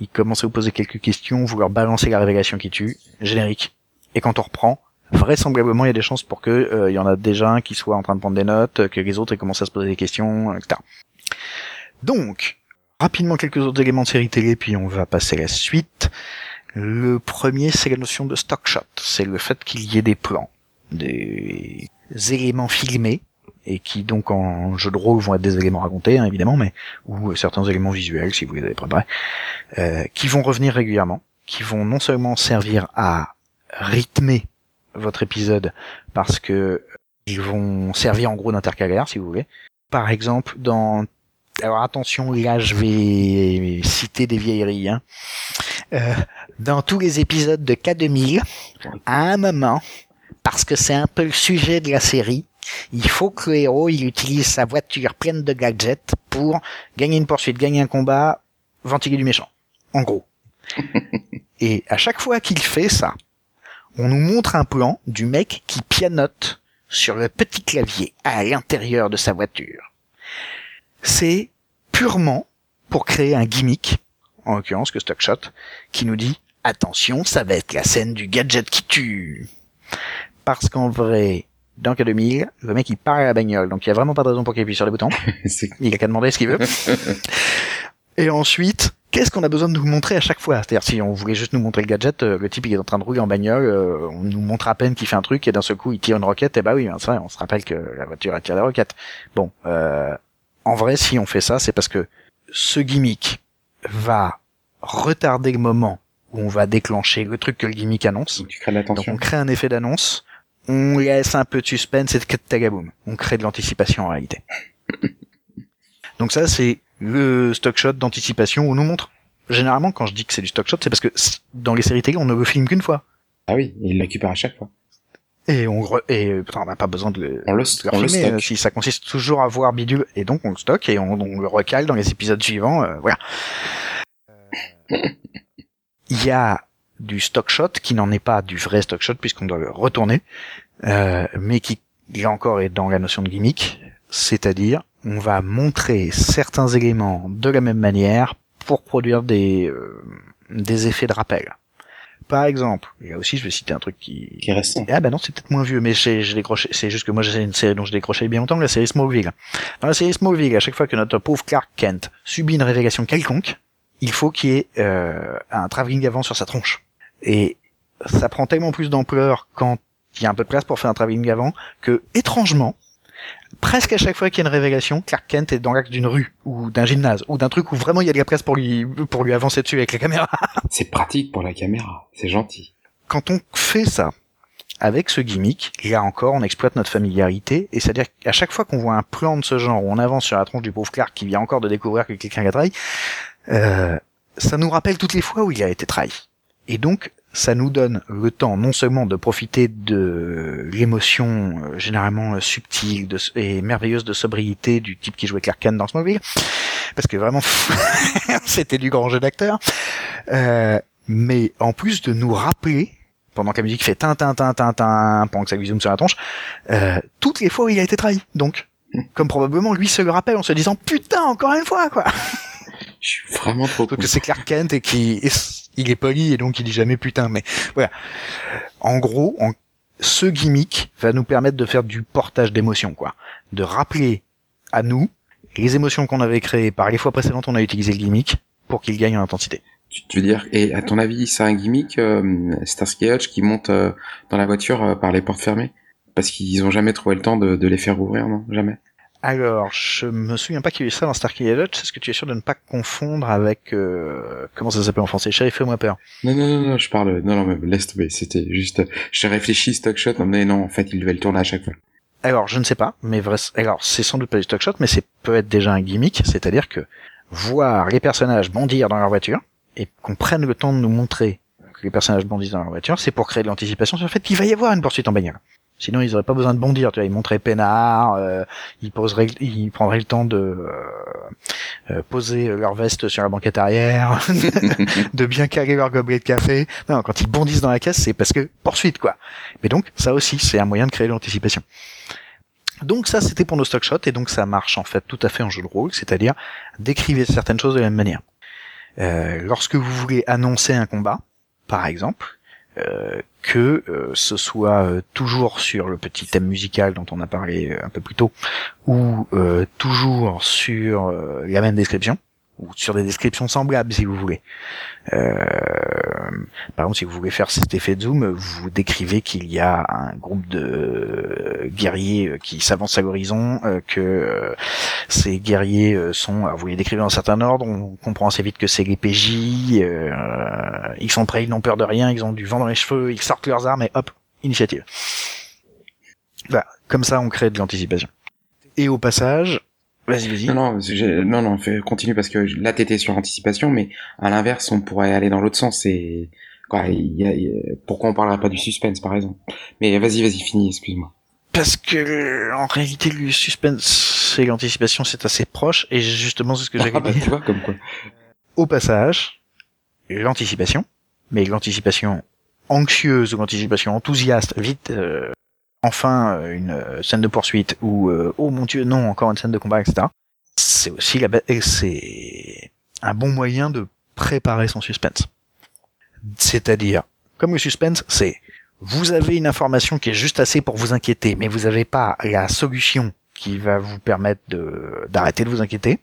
ils commencent à vous poser quelques questions, vous leur balancez la révélation qui tue, générique. Et quand on reprend, vraisemblablement, il y a des chances pour que euh, il y en a déjà un qui soit en train de prendre des notes, que les autres aient commencé à se poser des questions, etc. Donc, rapidement quelques autres éléments de série télé, puis on va passer à la suite. Le premier, c'est la notion de stock shot. C'est le fait qu'il y ait des plans, des éléments filmés et qui donc en jeu de rôle vont être des éléments racontés hein, évidemment, mais ou certains éléments visuels si vous les avez préparés, euh, qui vont revenir régulièrement, qui vont non seulement servir à rythmer votre épisode parce que ils vont servir en gros d'intercalaire si vous voulez. Par exemple dans alors attention là je vais citer des vieilleries hein. Euh, dans tous les épisodes de K2000 à un moment parce que c'est un peu le sujet de la série il faut que le héros il utilise sa voiture pleine de gadgets pour gagner une poursuite, gagner un combat, ventiller du méchant. En gros. Et à chaque fois qu'il fait ça, on nous montre un plan du mec qui pianote sur le petit clavier à l'intérieur de sa voiture. C'est purement pour créer un gimmick, en l'occurrence que Stockshot, qui nous dit attention, ça va être la scène du gadget qui tue. Parce qu'en vrai, dans K2000, le mec il part à la bagnole, donc il y a vraiment pas de raison pour qu'il appuie sur les boutons. il a qu'à demander ce qu'il veut. Et ensuite, qu'est-ce qu'on a besoin de nous montrer à chaque fois? C'est-à-dire si on voulait juste nous montrer le gadget, euh, le type il est en train de rouler en bagnole, euh, on nous montre à peine qu'il fait un truc et d'un seul coup il tire une roquette, et bah oui, c'est vrai, on se rappelle que la voiture elle tire des roquettes. Bon, euh, en vrai si on fait ça, c'est parce que ce gimmick va retarder le moment où on va déclencher le truc que le gimmick annonce. Donc, tu crées l'attention. Donc on crée un effet d'annonce on laisse un peu de suspense et de tagaboum. On crée de l'anticipation en réalité. Donc ça, c'est le stock shot d'anticipation où on nous montre. Généralement, quand je dis que c'est du stock shot, c'est parce que dans les séries télé, on ne le filme qu'une fois. Ah oui, il récupère à chaque fois. Et on et on n'a pas besoin de le, on le, de on le filmer, si ça consiste toujours à voir bidule et donc on le stocke et on, on le recale dans les épisodes suivants. euh, voilà. Euh, Il y a du stock shot qui n'en est pas du vrai stock shot puisqu'on doit le retourner, euh, mais qui là encore est dans la notion de gimmick, c'est-à-dire on va montrer certains éléments de la même manière pour produire des euh, des effets de rappel. Par exemple, et là aussi je vais citer un truc qui Qui est récent. ah bah non, c'est peut-être moins vieux, mais j'ai j'ai décroché. C'est juste que moi j'ai une série dont j'ai décroché bien longtemps, la série Smallville. Dans la série Smallville, à chaque fois que notre pauvre Clark Kent subit une révélation quelconque, il faut qu'il y ait euh, un travelling avant sur sa tronche. Et ça prend tellement plus d'ampleur quand il y a un peu de place pour faire un travelling avant que, étrangement, presque à chaque fois qu'il y a une révélation, Clark Kent est dans l'axe d'une rue ou d'un gymnase ou d'un truc où vraiment il y a de la place pour lui pour lui avancer dessus avec la caméra. C'est pratique pour la caméra. C'est gentil. quand on fait ça avec ce gimmick, là encore, on exploite notre familiarité, et c'est-à-dire qu'à chaque fois qu'on voit un plan de ce genre où on avance sur la tronche du pauvre Clark qui vient encore de découvrir que quelqu'un l'a trahi, euh, ça nous rappelle toutes les fois où il a été trahi. Et donc, ça nous donne le temps non seulement de profiter de l'émotion euh, généralement euh, subtile de, et merveilleuse de sobriété du type qui jouait Clark Kent dans Smallville, parce que vraiment, c'était du grand jeu d'acteur, euh, mais en plus de nous rappeler pendant que la musique fait tin tin tin tin tin pendant que ça lui zoome sur la tronche, euh, toutes les fois où il a été trahi. Donc, comme probablement lui se le rappelle en se disant putain encore une fois quoi. Je suis vraiment trop cool. que c'est Clark Kent et qui il est poli et donc il dit jamais putain mais voilà. En gros, ce gimmick va nous permettre de faire du portage d'émotions quoi, de rappeler à nous les émotions qu'on avait créées par les fois précédentes on a utilisé le gimmick pour qu'il gagne en intensité. Tu, veux dire, et à ton avis, c'est un gimmick, euh, Starsky Hutch, qui monte euh, dans la voiture euh, par les portes fermées? Parce qu'ils ont jamais trouvé le temps de les faire ouvrir, non? Jamais alors, je me souviens pas qu'il y ait eu ça dans Starkey Hutch. Est-ce que tu es sûr de ne pas confondre avec euh, comment ça s'appelle en français? Sheriff fais-moi peur. Non, non, non, non, je parle. Non, non, mais laisse tomber. C'était juste. J'ai réfléchi stock shot, mais non, en fait, il devait le tourner à chaque fois. Alors, je ne sais pas, mais vrai. Alors, c'est sans doute pas du stock shot, mais c'est peut être déjà un gimmick, c'est-à-dire que voir les personnages bondir dans leur voiture et qu'on prenne le temps de nous montrer que les personnages bondissent dans leur voiture, c'est pour créer de l'anticipation sur le fait qu'il va y avoir une poursuite en bagnole. Sinon, ils auraient pas besoin de bondir. Tu vois, ils montraient peinard, euh, ils poseraient, ils prendraient le temps de euh, euh, poser leur veste sur la banquette arrière, de bien caler leur gobelet de café. Non, quand ils bondissent dans la caisse, c'est parce que poursuite quoi. Mais donc, ça aussi, c'est un moyen de créer l'anticipation. Donc ça, c'était pour nos stock shots, et donc ça marche en fait tout à fait en jeu de rôle, c'est-à-dire décrivez certaines choses de la même manière. lorsque vous voulez annoncer un combat, par exemple, euh, que euh, ce soit euh, toujours sur le petit thème musical dont on a parlé un peu plus tôt, ou toujours sur la même description, ou sur des descriptions semblables si vous voulez. Euh, par exemple, si vous voulez faire cet effet de zoom, vous décrivez qu'il y a un groupe de guerriers qui s'avance à l'horizon, euh, que euh, ces guerriers sont, vous les décrivez en un certain ordre, on comprend assez vite que c'est les PJ, ils sont prêts, ils n'ont peur de rien, ils ont du vent dans les cheveux, ils sortent leurs armes et hop, initiative. Voilà, comme ça on crée de l'anticipation. Et au passage, Vas-y, vas-y. Non, non, non, non, fais, continue parce que là t'étais sur anticipation, mais à l'inverse, on pourrait aller dans l'autre sens. Et quoi, il y a, pourquoi on parlerait pas du suspense, par exemple? Mais vas-y, vas-y, finis, excuse-moi. Parce que en réalité, le suspense et l'anticipation, c'est assez proche, et justement, c'est ce que j'ai ah, bah, tu vois, comme quoi. Au passage, l'anticipation, mais l'anticipation anxieuse ou l'anticipation enthousiaste, vite, euh, enfin euh, une euh, scène de poursuite ou euh, oh mon dieu non encore une scène de combat etc. C'est aussi la c'est un bon moyen de préparer son suspense. C'est-à-dire comme le suspense c'est vous avez une information qui est juste assez pour vous inquiéter mais vous n'avez pas la solution qui va vous permettre de d'arrêter de vous inquiéter.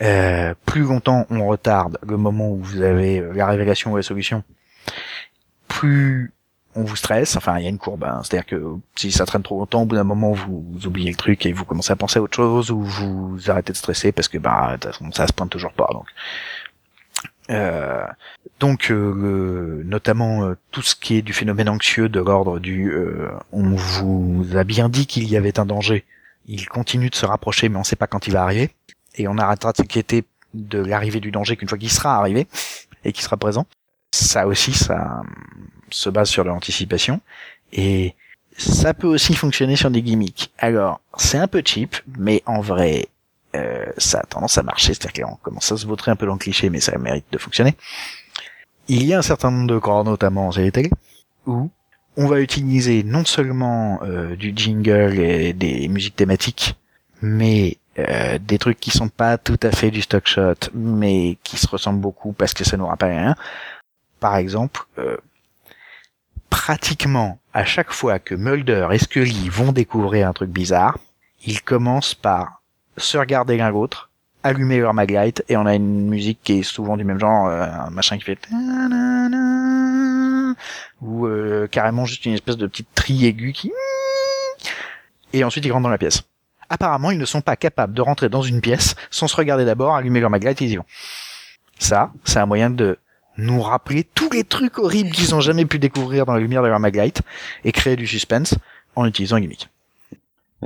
Euh, plus longtemps on retarde le moment où vous avez la révélation ou la solution, plus on vous stresse, enfin il y a une courbe, hein. c'est-à-dire que si ça traîne trop longtemps, au bout d'un moment vous, oubliez le truc et vous commencez à penser à autre chose ou vous arrêtez de stresser parce que bah ça se pointe toujours pas. Donc, euh, donc euh, notamment euh, tout ce qui est du phénomène anxieux de l'ordre du on vous a bien dit qu'il y avait un danger, il continue de se rapprocher mais on sait pas quand il va arriver et on arrêtera de s'inquiéter de l'arrivée du danger qu'une fois qu'il sera arrivé et qu'il sera présent. Ça aussi ça se base sur l'anticipation et ça peut aussi fonctionner sur des gimmicks. Alors, c'est un peu cheap, mais en vrai, euh, ça a tendance à marcher, c'est-à-dire qu'on commence à se vautrer un peu dans le cliché, mais ça mérite de fonctionner. Il y a un certain nombre de corps, notamment en série télé, où on va utiliser non seulement euh, du jingle et des musiques thématiques, mais euh, des trucs qui sont pas tout à fait du stock shot, mais qui se ressemblent beaucoup parce que ça nous rappelle rien. Par exemple, euh, pratiquement à chaque fois que Mulder et Scully vont découvrir un truc bizarre, ils commencent par se regarder l'un l'autre, allumer leur maglite, et on a une musique qui est souvent du même genre, euh, un machin qui fait ou euh, carrément juste une espèce de petite tri aiguë qui et ensuite ils rentrent dans la pièce. Apparemment, ils ne sont pas capables de rentrer dans une pièce sans se regarder d'abord, allumer leur maglite ils y vont. Ça, c'est un moyen de nous rappeler tous les trucs horribles qu'ils ont jamais pu découvrir dans la lumière de leur maglite et créer du suspense en utilisant un gimmick.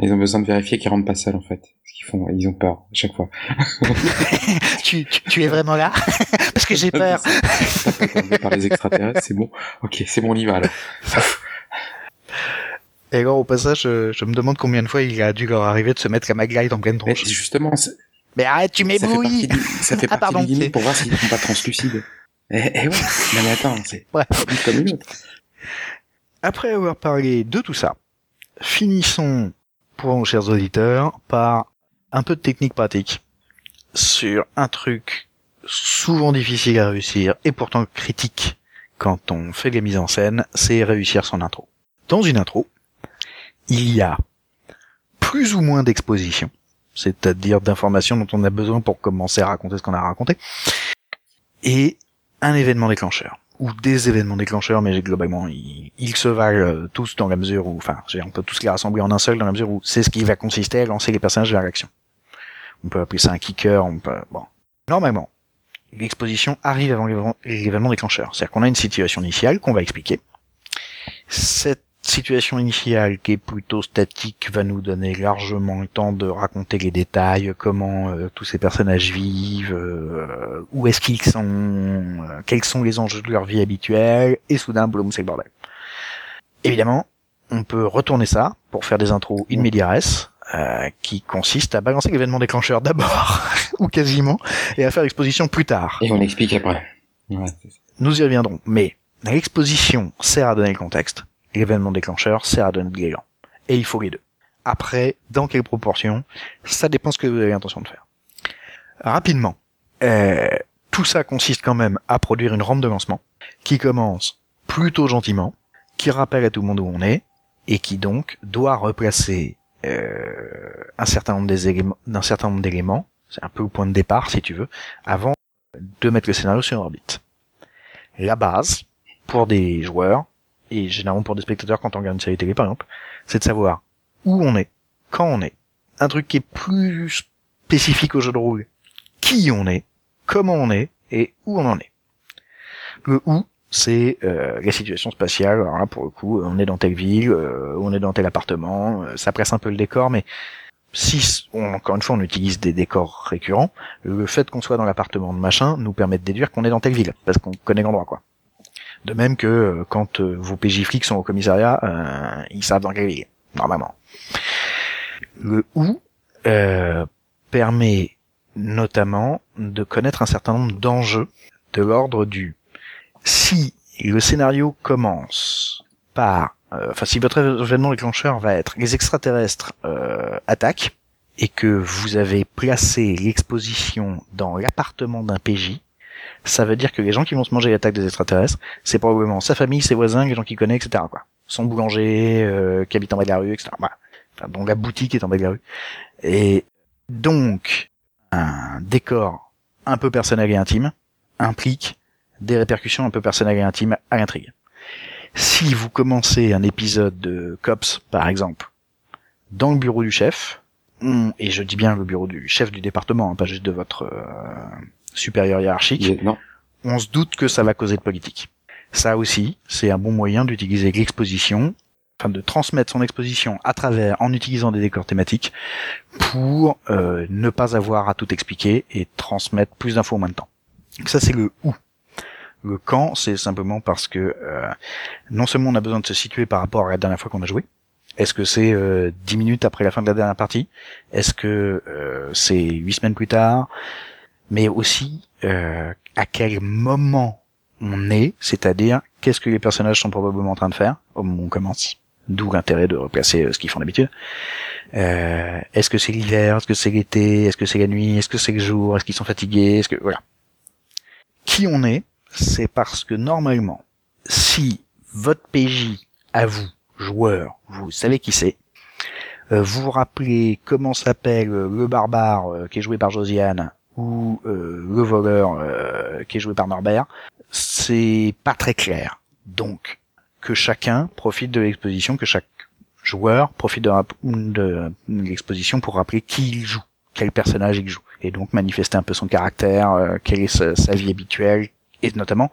Ils ont besoin de vérifier qu'ils rentrent pas seuls en fait. Parce qu'ils font, ils ont peur à chaque fois. tu, tu, es vraiment là? Parce que j'ai peur. par les extraterrestres, c'est bon. Ok, c'est bon, on y va alors. Et alors au passage, je, me demande combien de fois il a dû leur arriver de se mettre la maglite en pleine tronche. Mais justement, mais arrête, tu m'éblouis. Ça fait partie, du, ça fait partie ah, du pour voir s'ils sont pas translucides. Eh, eh ouais, mais attends, c'est ouais. comme une autre. Après avoir parlé de tout ça, finissons, pour nos chers auditeurs, par un peu de technique pratique sur un truc souvent difficile à réussir et pourtant critique quand on fait les mises en scène, c'est réussir son intro. Dans une intro, il y a plus ou moins d'exposition, c'est-à-dire d'informations dont on a besoin pour commencer à raconter ce qu'on a raconté, et un événement déclencheur ou des événements déclencheurs, mais globalement ils, se valent euh, tous dans la mesure où, enfin, on peut tous les rassembler en un seul dans la mesure où c'est ce qui va consister à lancer les personnages vers l'action. On peut appeler ça un kicker, on peut, bon. Normalement, l'exposition arrive avant l'événement déclencheur. C'est-à-dire qu'on a une situation initiale qu'on va expliquer. Cette situation initiale qui est plutôt statique va nous donner largement le temps de raconter les détails, comment euh, tous ces personnages vivent, euh, où est-ce qu'ils sont, euh, quels sont les enjeux de leur vie habituelle, et soudain, boum, c'est le bordel. Évidemment, on peut retourner ça pour faire des intros in medias qui consistent à balancer l'événement déclencheur d'abord, ou quasiment, et à faire l'exposition plus tard. Et on explique après. Ouais, nous y reviendrons, mais l'exposition sert à donner le contexte, l'événement déclencheur donner de l'élan. Et il faut les deux. Après, dans quelle proportion, ça dépend ce que vous avez l'intention de faire. Rapidement, euh, tout ça consiste quand même à produire une rampe de lancement qui commence plutôt gentiment, qui rappelle à tout le monde où on est, et qui donc doit replacer euh, un certain nombre d'éléments, d'un certain nombre d'éléments, c'est un peu le point de départ si tu veux, avant de mettre le scénario sur orbite. La base, pour des joueurs, et généralement pour des spectateurs quand on regarde une série télé par exemple, c'est de savoir où on est, quand on est. Un truc qui est plus spécifique au jeu de rôle, qui on est, comment on est et où on en est. Le où, c'est euh, la situation spatiale. Alors là, pour le coup, on est dans telle ville, euh, on est dans tel appartement. Euh, ça presse un peu le décor, mais si, encore une fois, on utilise des décors récurrents, le fait qu'on soit dans l'appartement de machin nous permet de déduire qu'on est dans telle ville, parce qu'on connaît l'endroit, quoi. De même que euh, quand euh, vos PJ flics sont au commissariat, euh, ils savent dans quelle ville, normalement. Le où permet notamment de connaître un certain nombre d'enjeux de l'ordre du si le scénario commence par enfin si votre événement déclencheur va être les extraterrestres euh, attaquent et que vous avez placé l'exposition dans l'appartement d'un PJ, ça veut dire que les gens qui vont se manger l'attaque des extraterrestres, c'est probablement sa famille, ses voisins, les gens qu'il connaît, etc. Quoi. Son boulanger euh, qui habite en bas de la rue, etc. Voilà. Enfin, dont la boutique est en bas de la rue. Et donc, un décor un peu personnel et intime implique des répercussions un peu personnelles et intimes à l'intrigue. Si vous commencez un épisode de Cops, par exemple, dans le bureau du chef, et je dis bien le bureau du chef du département, hein, pas juste de votre euh, supérieur hiérarchique, on se doute que ça va causer de politique. Ça aussi, c'est un bon moyen d'utiliser l'exposition, enfin de transmettre son exposition à travers, en utilisant des décors thématiques, pour euh, ne pas avoir à tout expliquer et transmettre plus d'infos en même temps. Ça c'est le où. Le quand, c'est simplement parce que euh, non seulement on a besoin de se situer par rapport à la dernière fois qu'on a joué, est-ce que c'est euh, 10 minutes après la fin de la dernière partie? Est-ce que euh, c'est 8 semaines plus tard? Mais aussi euh, à quel moment on est, c'est-à-dire qu'est-ce que les personnages sont probablement en train de faire au moment où on commence. D'où l'intérêt de replacer euh, ce qu'ils font d'habitude. Euh, est-ce que c'est l'hiver Est-ce que c'est l'été Est-ce que c'est la nuit Est-ce que c'est le jour Est-ce qu'ils sont fatigués Est-ce que voilà. Qui on est, c'est parce que normalement, si votre PJ à vous, joueur, vous savez qui c'est, vous vous rappelez comment s'appelle le barbare qui est joué par Josiane ou euh, le voleur euh, qui est joué par Norbert, c'est pas très clair. Donc que chacun profite de l'exposition, que chaque joueur profite de, l'exposition pour rappeler qui il joue, quel personnage il joue, et donc manifester un peu son caractère, euh, quelle est sa, sa, vie habituelle, et notamment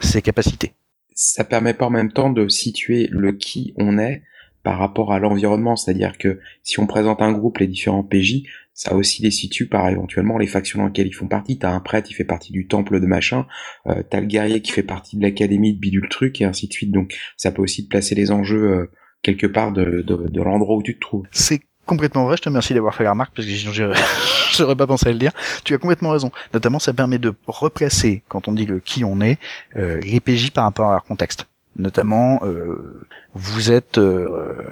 ses capacités. Ça permet pas en même temps de situer le qui on est par rapport à l'environnement, c'est-à-dire que si on présente un groupe, les différents PJ, ça aussi les situe par éventuellement les factions dans lesquelles ils font partie. T'as un prêtre qui fait partie du temple de machin, euh, t'as le guerrier qui fait partie de l'académie de bidule truc et ainsi de suite. Donc ça peut aussi placer les enjeux euh, quelque part de, l'endroit où tu te trouves. C'est complètement vrai. Je te remercie d'avoir fait la remarque parce que j'aurais pas pensé à le dire. Tu as complètement raison. Notamment, ça permet de replacer quand on dit le qui on est euh, les PJ par rapport à leur contexte. Notamment, euh, vous êtes euh,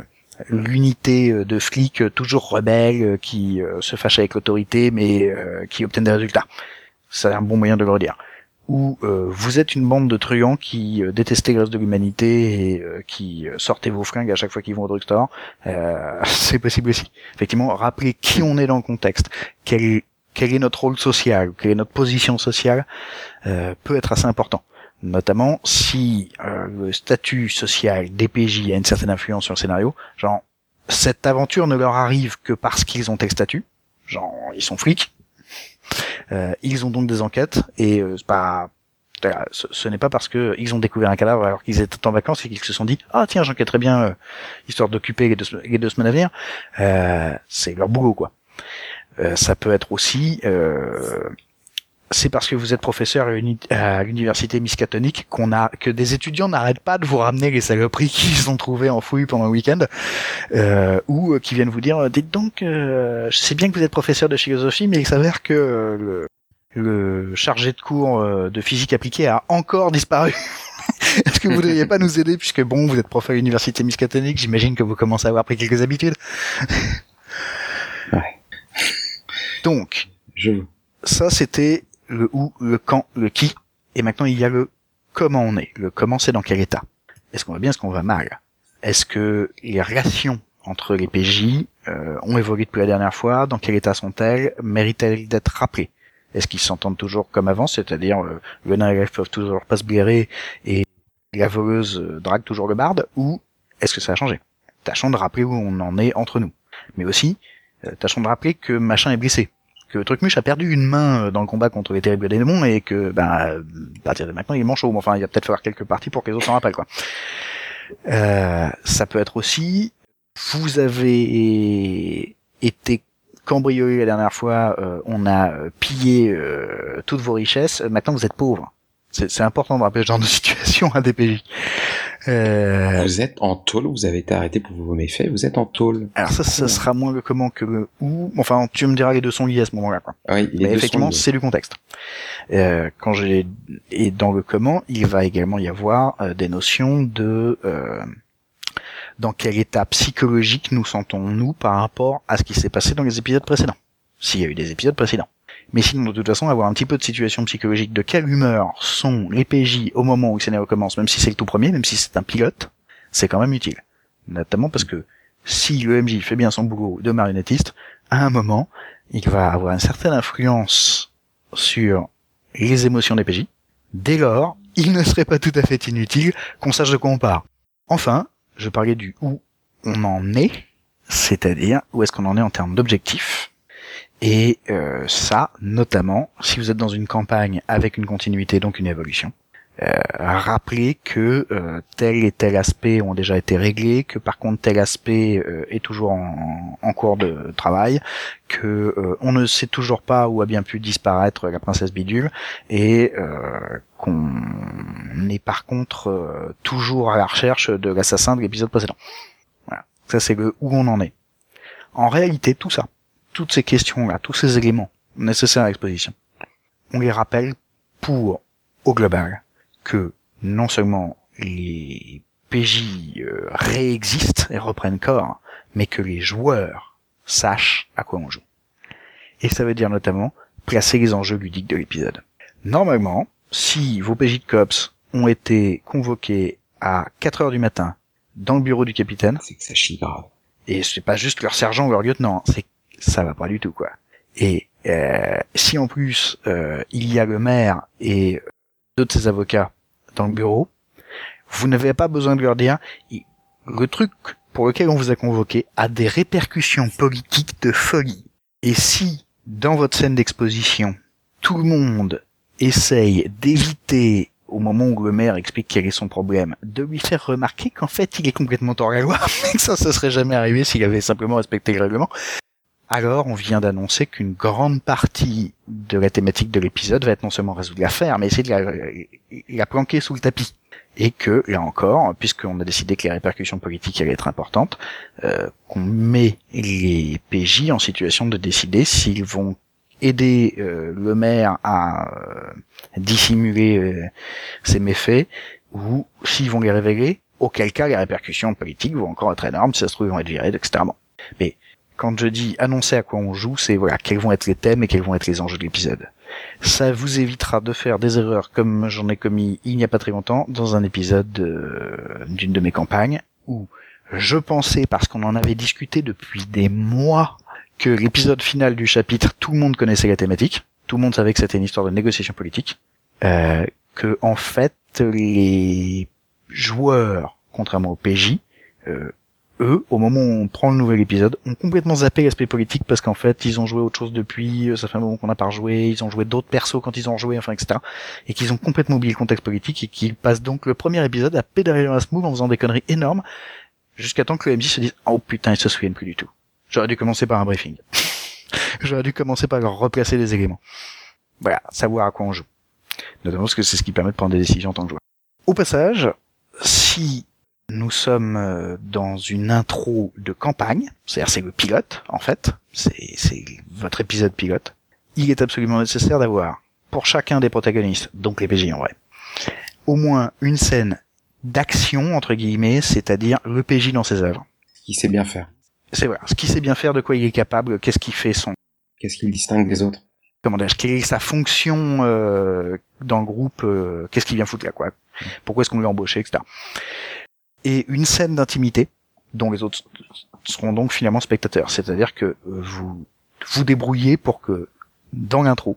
l'unité euh, de flics euh, toujours rebelles euh, qui se fâchent avec l'autorité mais qui obtiennent des résultats. C'est un bon moyen de le redire. Ou vous êtes une bande de truands qui détestez le reste de l'humanité et qui sortez vos fringues à chaque fois qu'ils vont au drugstore. c'est possible aussi. Effectivement, rappelez qui on est dans le contexte, quel quel est notre rôle social, quelle est notre position sociale, peut être assez important. Notamment si euh, le statut social des PJ a une certaine influence sur le scénario, genre cette aventure ne leur arrive que parce qu'ils ont tel statut, genre ils sont flics, euh, ils ont donc des enquêtes et euh, pas ce, ce n'est pas parce que ils ont découvert un cadavre alors qu'ils étaient en vacances et qu'ils se sont dit ah tiens j'enquêterai bien euh, histoire d'occuper les, deux- les deux semaines à venir. Euh, c'est leur boulot quoi. Euh, ça peut être aussi euh, c'est parce que vous êtes professeur à uni- à l'université Miskatonic qu'on a que des étudiants n'arrêtent pas de vous ramener les saloperies qu'ils ont trouvées en fouille pendant le week-end euh, ou euh, qui viennent vous dire dites donc euh, je sais bien que vous êtes professeur de philosophie mais il s'avère que euh, le le chargé de cours euh, de physique appliquée a encore disparu. Est-ce que vous ne devriez pas nous aider puisque bon, vous êtes prof à l'université Miskatonic, j'imagine que vous commencez à avoir pris quelques habitudes. Ouais. Donc, Je, ça c'était le où, le quand, le qui, et maintenant il y a le comment on est. Le comment c'est dans quel état. Est-ce qu'on va bien, est-ce qu'on va mal? Est-ce que les relations entre les PJ euh, ont évolué depuis la dernière fois? Dans quel état sont-elles? Méritent-elles d'être rappelées? Est-ce qu'ils s'entendent toujours comme avant? C'est-à-dire euh, le nain et l'elfe peuvent toujours pas se blairer et la voleuse euh, drague toujours le barde? Ou est-ce que ça a changé? Tâchons de rappeler où on en est entre nous. Mais aussi, euh, tâchons de rappeler que machin est blessé que Trucmuche a perdu une main euh, dans le combat contre les terribles démons et que, euh, à partir de maintenant, il est manchot. Mais enfin, il va peut-être falloir quelques parties pour que les autres s'en rappellent, quoi. Euh, ça peut être aussi, vous avez été cambriolé la dernière fois, euh, on a euh, pillé toutes vos richesses, maintenant vous êtes pauvre. C'est important de rappeler ce genre de situation à des PJ. Euh, vous êtes en tôle, vous avez été arrêté pour vos méfaits, vous êtes en tôle. alors ça, ça sera moins le comment que où. Enfin, tu me diras les deux sont liés à ce moment-là, quoi. Oui, les Mais deux effectivement, sont c'est du contexte. Euh, quand j'ai et dans le comment, il va également y avoir euh, des notions de euh, dans quel état psychologique nous sentons-nous par rapport à ce qui s'est passé dans les épisodes précédents. S'il y a eu des épisodes précédents. Mais sinon, de toute façon, avoir un petit peu de situation psychologique, de quelle humeur sont les PJ au moment où le scénario commence, même si c'est le tout premier, même si c'est un pilote, c'est quand même utile. Notamment parce que si le MJ fait bien son boulot de marionnettiste, à un moment, il va avoir une certaine influence sur les émotions des PJ. Dès lors, il ne serait pas tout à fait inutile qu'on sache de quoi on part. Enfin, je parlais du où on en est, c'est-à-dire où est-ce qu'on en est en termes d'objectifs. Et euh, ça, notamment, si vous êtes dans une campagne avec une continuité, donc une évolution, euh, rappelez que euh, tel et tel aspect ont déjà été réglés, que par contre tel aspect euh, est toujours en, en cours de travail, que euh, on ne sait toujours pas où a bien pu disparaître la princesse Bidule, et euh, qu'on est par contre toujours à la recherche de l'assassin de l'épisode précédent. Voilà. Ça c'est le où on en est. En réalité, tout ça, toutes ces questions-là, tous ces éléments nécessaires à l'exposition, on les rappelle pour, au global, que non seulement les PJ euh, réexistent et reprennent corps, mais que les joueurs sachent à quoi on joue. Et ça veut dire notamment placer les enjeux ludiques de l'épisode. Normalement, si vos PJ de COPS ont été convoqués à 4 heures du matin dans le bureau du capitaine, C'est que ça chie grave. et c'est pas juste leur sergent ou leur lieutenant, c'est ça va pas du tout quoi. Et euh, si en plus euh, il y a le maire et deux de ses avocats dans le bureau, vous n'avez pas besoin de leur dire le truc pour lequel on vous a convoqué a des répercussions politiques de folie. Et si dans votre scène d'exposition tout le monde essaye d'éviter au moment où le maire explique quel est son problème, de lui faire remarquer qu'en fait il est complètement hors la loi, mais que ça, ça serait jamais arrivé s'il avait simplement respecté le règlement. Alors, on vient d'annoncer qu'une grande partie de la thématique de l'épisode va être non seulement résoudre l'affaire, mais essayer de la, la planquer sous le tapis. Et que, là encore, puisqu'on a décidé que les répercussions politiques allaient être importantes, euh, qu'on met les PJ en situation de décider s'ils vont aider euh, le maire à euh, dissimuler euh, ses méfaits ou s'ils vont les révéler, auquel cas les répercussions politiques vont encore être énormes, si ça se trouve ils vont être virés, etc. Mais quand je dis annoncer à quoi on joue, c'est voilà, quels vont être les thèmes et quels vont être les enjeux de l'épisode. Ça vous évitera de faire des erreurs comme j'en ai commis il n'y a pas très longtemps dans un épisode de- d'une de mes campagnes où je pensais, parce qu'on en avait discuté depuis des mois, que l'épisode final du chapitre, tout le monde connaissait la thématique, tout le monde savait que c'était une histoire de négociation politique, euh, que en fait les joueurs, contrairement au PJ, euh, eux, au moment où on prend le nouvel épisode, ont complètement zappé l'aspect politique parce qu'en fait, ils ont joué autre chose depuis, euh, ça fait un moment qu'on n'a pas rejoué, ils ont joué d'autres persos quand ils ont joué, enfin, etc. Et qu'ils ont complètement oublié le contexte politique et qu'ils passent donc le premier épisode à pédaler dans la smooth en faisant des conneries énormes jusqu'à temps que le MJ se dise, oh putain, ils se souviennent plus du tout. J'aurais dû commencer par un briefing. J'aurais dû commencer par leur replacer les éléments. Voilà, savoir à quoi on joue. Notamment parce que c'est ce qui permet de prendre des décisions en tant que joueur. Au passage, si nous sommes euh, dans une intro de campagne, c'est-à-dire c'est le pilote en fait, c'est votre épisode pilote, il est absolument nécessaire d'avoir pour chacun des protagonistes, donc les PJ en vrai, au moins une scène d'action entre guillemets, c'est-à-dire le PJ dans ses œuvres. Qui sait bien faire. C'est vrai, ce qui sait bien faire, de quoi il est capable, qu'est-ce qui fait son... Qu'est-ce qui le distingue des autres Comment dire, quelle est sa fonction euh, dans le groupe, euh, qu'est-ce qu'il vient foutre là, quoi Pourquoi est-ce qu'on lui a embauché, etc. Et une scène d'intimité, dont les autres seront donc finalement spectateurs. C'est-à-dire que vous vous débrouillez pour que, dans l'intro,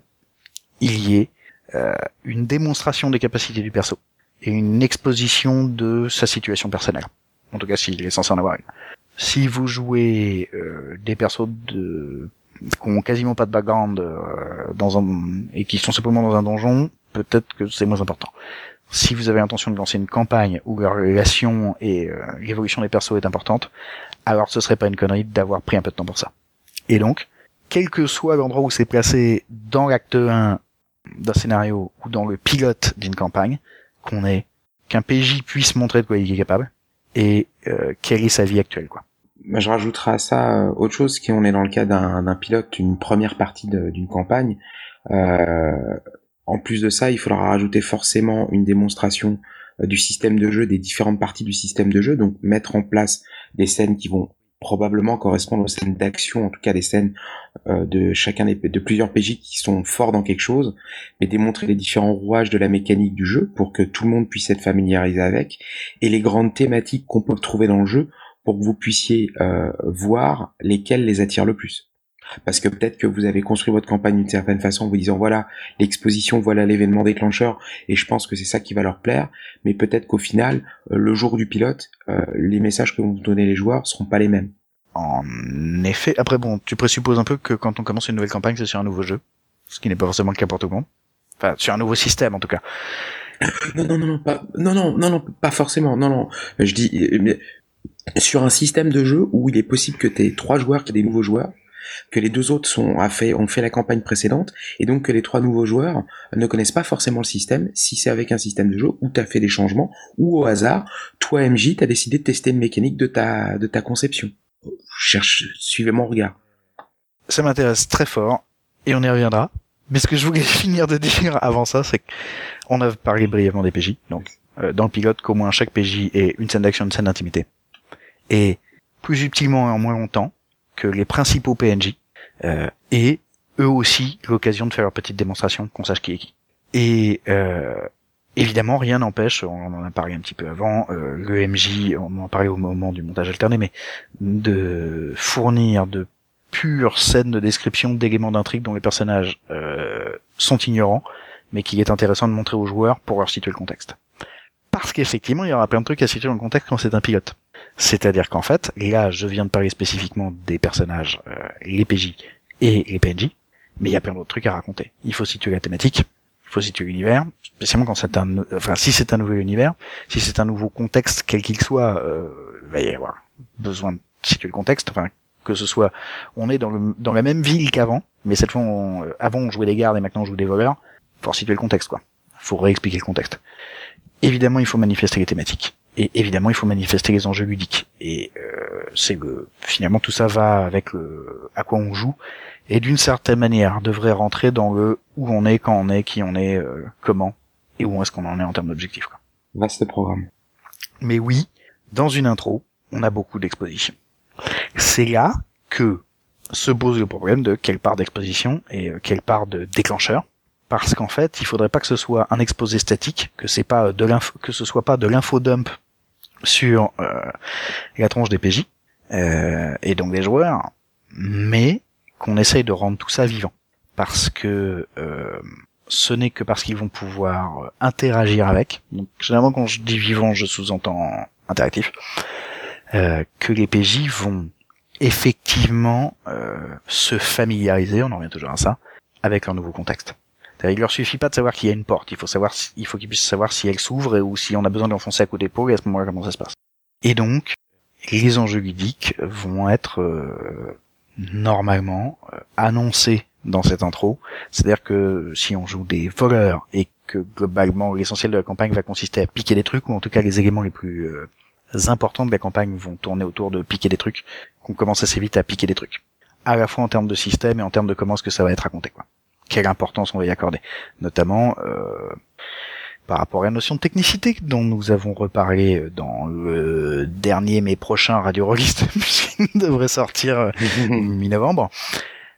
il y ait euh, une démonstration des capacités du perso et une exposition de sa situation personnelle. En tout cas, s'il est censé en avoir une. Si vous jouez euh, des persos de qui ont quasiment pas de background euh, dans un et qui sont simplement dans un donjon, peut-être que c'est moins important. Si vous avez l'intention de lancer une campagne où la relation et euh, l'évolution des persos est importante, alors ce serait pas une connerie d'avoir pris un peu de temps pour ça. Et donc, quel que soit l'endroit où c'est placé dans l'acte 1 d'un scénario ou dans le pilote d'une campagne, qu'on ait qu'un PJ puisse montrer de quoi il est capable et euh, quelle est sa vie actuelle, quoi. Bah, je rajouterai à ça euh, autre chose qui on est dans le cas d'un pilote, une première partie d'une campagne. Euh, en plus de ça, il faudra rajouter forcément une démonstration euh, du système de jeu, des différentes parties du système de jeu, donc mettre en place des scènes qui vont probablement correspondre aux scènes d'action, en tout cas des scènes euh, de chacun des, de plusieurs PJ qui sont forts dans quelque chose, mais démontrer les différents rouages de la mécanique du jeu pour que tout le monde puisse être familiarisé avec, et les grandes thématiques qu'on peut trouver dans le jeu pour que vous puissiez euh, voir lesquelles les attirent le plus. Parce que peut-être que vous avez construit votre campagne d'une certaine façon en vous disant voilà l'exposition, voilà l'événement déclencheur, et je pense que c'est ça qui va leur plaire, mais peut-être qu'au final, euh, le jour du pilote, euh, les messages que vont vous donner les joueurs seront pas les mêmes. En effet, après bon, tu présupposes un peu que quand on commence une nouvelle campagne, c'est sur un nouveau jeu, ce qui n'est pas forcément le cas pour tout le monde. Enfin, sur un nouveau système en tout cas. non, non, non, non, pas, non, non, non, non, pas forcément. Non, non. Je dis, mais sur un système de jeu où il est possible que tu aies trois joueurs, qu'il y ait des nouveaux joueurs, que les deux autres sont, ont fait la campagne précédente, et donc que les trois nouveaux joueurs ne connaissent pas forcément le système, si c'est avec un système de jeu où tu as fait des changements, ou au hasard, toi MJ, tu as décidé de tester une mécanique de ta, de ta conception. cherche, suivez mon regard. Ça m'intéresse très fort, et on y reviendra. Mais ce que je voulais finir de dire avant ça, c'est qu'on a parlé brièvement des PJ, donc euh, dans le pilote qu'au moins chaque PJ ait une scène d'action, une scène d'intimité. Et plus subtilement et en moins longtemps, que les principaux PNJ euh, et eux aussi l'occasion de faire leur petite démonstration, qu'on sache qui est qui. Et euh, évidemment, rien n'empêche, on en a parlé un petit peu avant, euh, on en parlait au moment du montage alterné, mais de fournir de pures scènes de description d'éléments d'intrigue dont les personnages euh, sont ignorants, mais qu'il est intéressant de montrer aux joueurs pour leur situer le contexte. Parce qu'effectivement, il y aura plein de trucs à situer dans le contexte quand c'est un pilote. C'est-à-dire qu'en fait, là, je viens de parler spécifiquement des personnages, euh, les PJ et les PNJ, mais il y a plein d'autres trucs à raconter. Il faut situer la thématique, il faut situer l'univers, spécialement quand c'est un, enfin, si c'est un nouvel univers, si c'est un nouveau contexte, quel qu'il soit, euh, il va y avoir besoin de situer le contexte, enfin, que ce soit, on est dans, le, dans la même ville qu'avant, mais cette fois, on, euh, avant on jouait des gardes et maintenant on joue des voleurs, faut situer le contexte, quoi. Faut réexpliquer le contexte. Évidemment, il faut manifester les thématiques et évidemment, il faut manifester les enjeux ludiques. Et euh, c'est que finalement tout ça va avec le, à quoi on joue, et d'une certaine manière devrait rentrer dans le où on est, quand on est, qui on est, euh, comment, et où est-ce qu'on en est en termes d'objectifs. Vaste programme. Mais oui, dans une intro, on a beaucoup d'exposition. C'est là que se pose le problème de quelle part d'exposition et euh, quelle part de déclencheur parce qu'en fait, il faudrait pas que ce soit un exposé statique, que c'est pas de l'info, que ce soit pas de l'info dump sur euh, la tronche des PJ euh, et donc des joueurs, mais qu'on essaye de rendre tout ça vivant. Parce que euh, ce n'est que parce qu'ils vont pouvoir interagir avec. Donc, généralement, quand je dis vivant, je sous-entends interactif. Que les PJ vont effectivement se familiariser, on en revient toujours à ça, avec un nouveau contexte. Il leur suffit pas de savoir qu'il y a une porte, il faut savoir, si, il faut qu'ils puissent savoir si elle s'ouvre ou si on a besoin de l'enfoncer à côté d'épaule et à ce moment-là comment ça se passe. Et donc, les enjeux ludiques vont être euh, normalement euh, annoncés dans cette intro. C'est-à-dire que si on joue des voleurs et que globalement l'essentiel de la campagne va consister à piquer des trucs, ou en tout cas les éléments les plus euh, importants de la campagne vont tourner autour de piquer des trucs, qu'on commence assez vite à piquer des trucs. À la fois en termes de système et en termes de comment est-ce que ça va être raconté. Quoi. Quelle importance on va y accorder. Notamment euh, par rapport à la notion de technicité dont nous avons reparlé dans le dernier mais prochain Radio Rollist, puisqu'il devrait sortir euh, mi-novembre.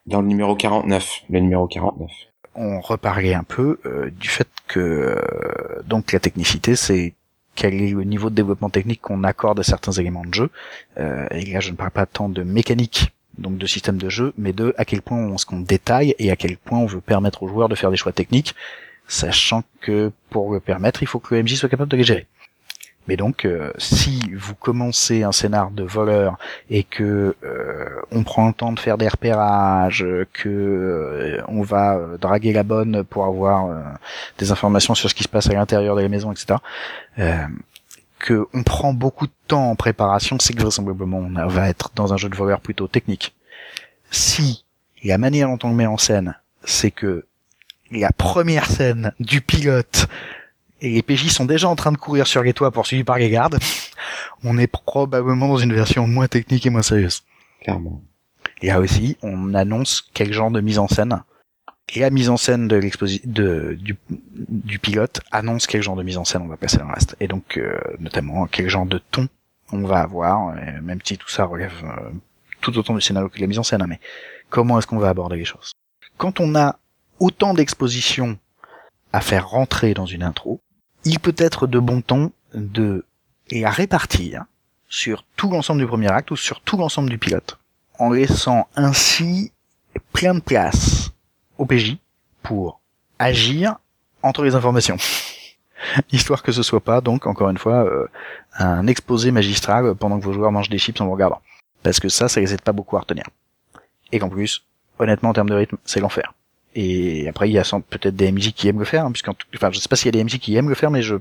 Dans le numéro 49, le numéro 49. On reparlait un peu euh, du fait que euh, donc la technicité, c'est quel est le niveau de développement technique qu'on accorde à certains éléments de jeu. Euh, et là, je ne parle pas tant de mécanique, donc de système de jeu, mais de à quel point on, ce qu'on détaille et à quel point on veut permettre aux joueurs de faire des choix techniques, sachant que pour le permettre, il faut que le MJ soit capable de les gérer. Mais donc, euh, si vous commencez un scénar de voleur et que euh, on prend le temps de faire des repérages, que euh, on va draguer la bonne pour avoir des informations sur ce qui se passe à l'intérieur de la maison, etc., que on prend beaucoup de temps en préparation, c'est que vraisemblablement on va être dans un jeu de voleur plutôt technique. Si la manière dont on le met en scène, c'est que la première scène du pilote et les PJ sont déjà en train de courir sur les toits poursuivis par les gardes, on est probablement dans une version moins technique et moins sérieuse. Clairement. Et là aussi, on annonce quel genre de mise en scène. Et la mise en scène de de, du, du pilote annonce quel genre de mise en scène on va passer dans le reste. Et donc, euh, notamment, quel genre de ton on va avoir, même si tout ça relève euh, tout autant du scénario que de la mise en scène, hein, mais comment est-ce qu'on va aborder les choses? Quand on a autant d'expositions à faire rentrer dans une intro, il peut être de bon ton de et à répartir sur tout l'ensemble du premier acte ou sur tout l'ensemble du pilote, en laissant ainsi plein de place au PJ pour agir entre les informations. Histoire que ce soit pas, donc, encore une fois, euh, un exposé magistral pendant que vos joueurs mangent des chips en vous regardant. Parce que ça, ça les aide pas beaucoup à retenir. Et qu'en plus, honnêtement, en termes de rythme, c'est l'enfer. Et après, il y a peut-être des MJ qui aiment le faire, hein, puisqu'en enfin, je sais pas s'il y a des MJ qui aiment le faire, mais je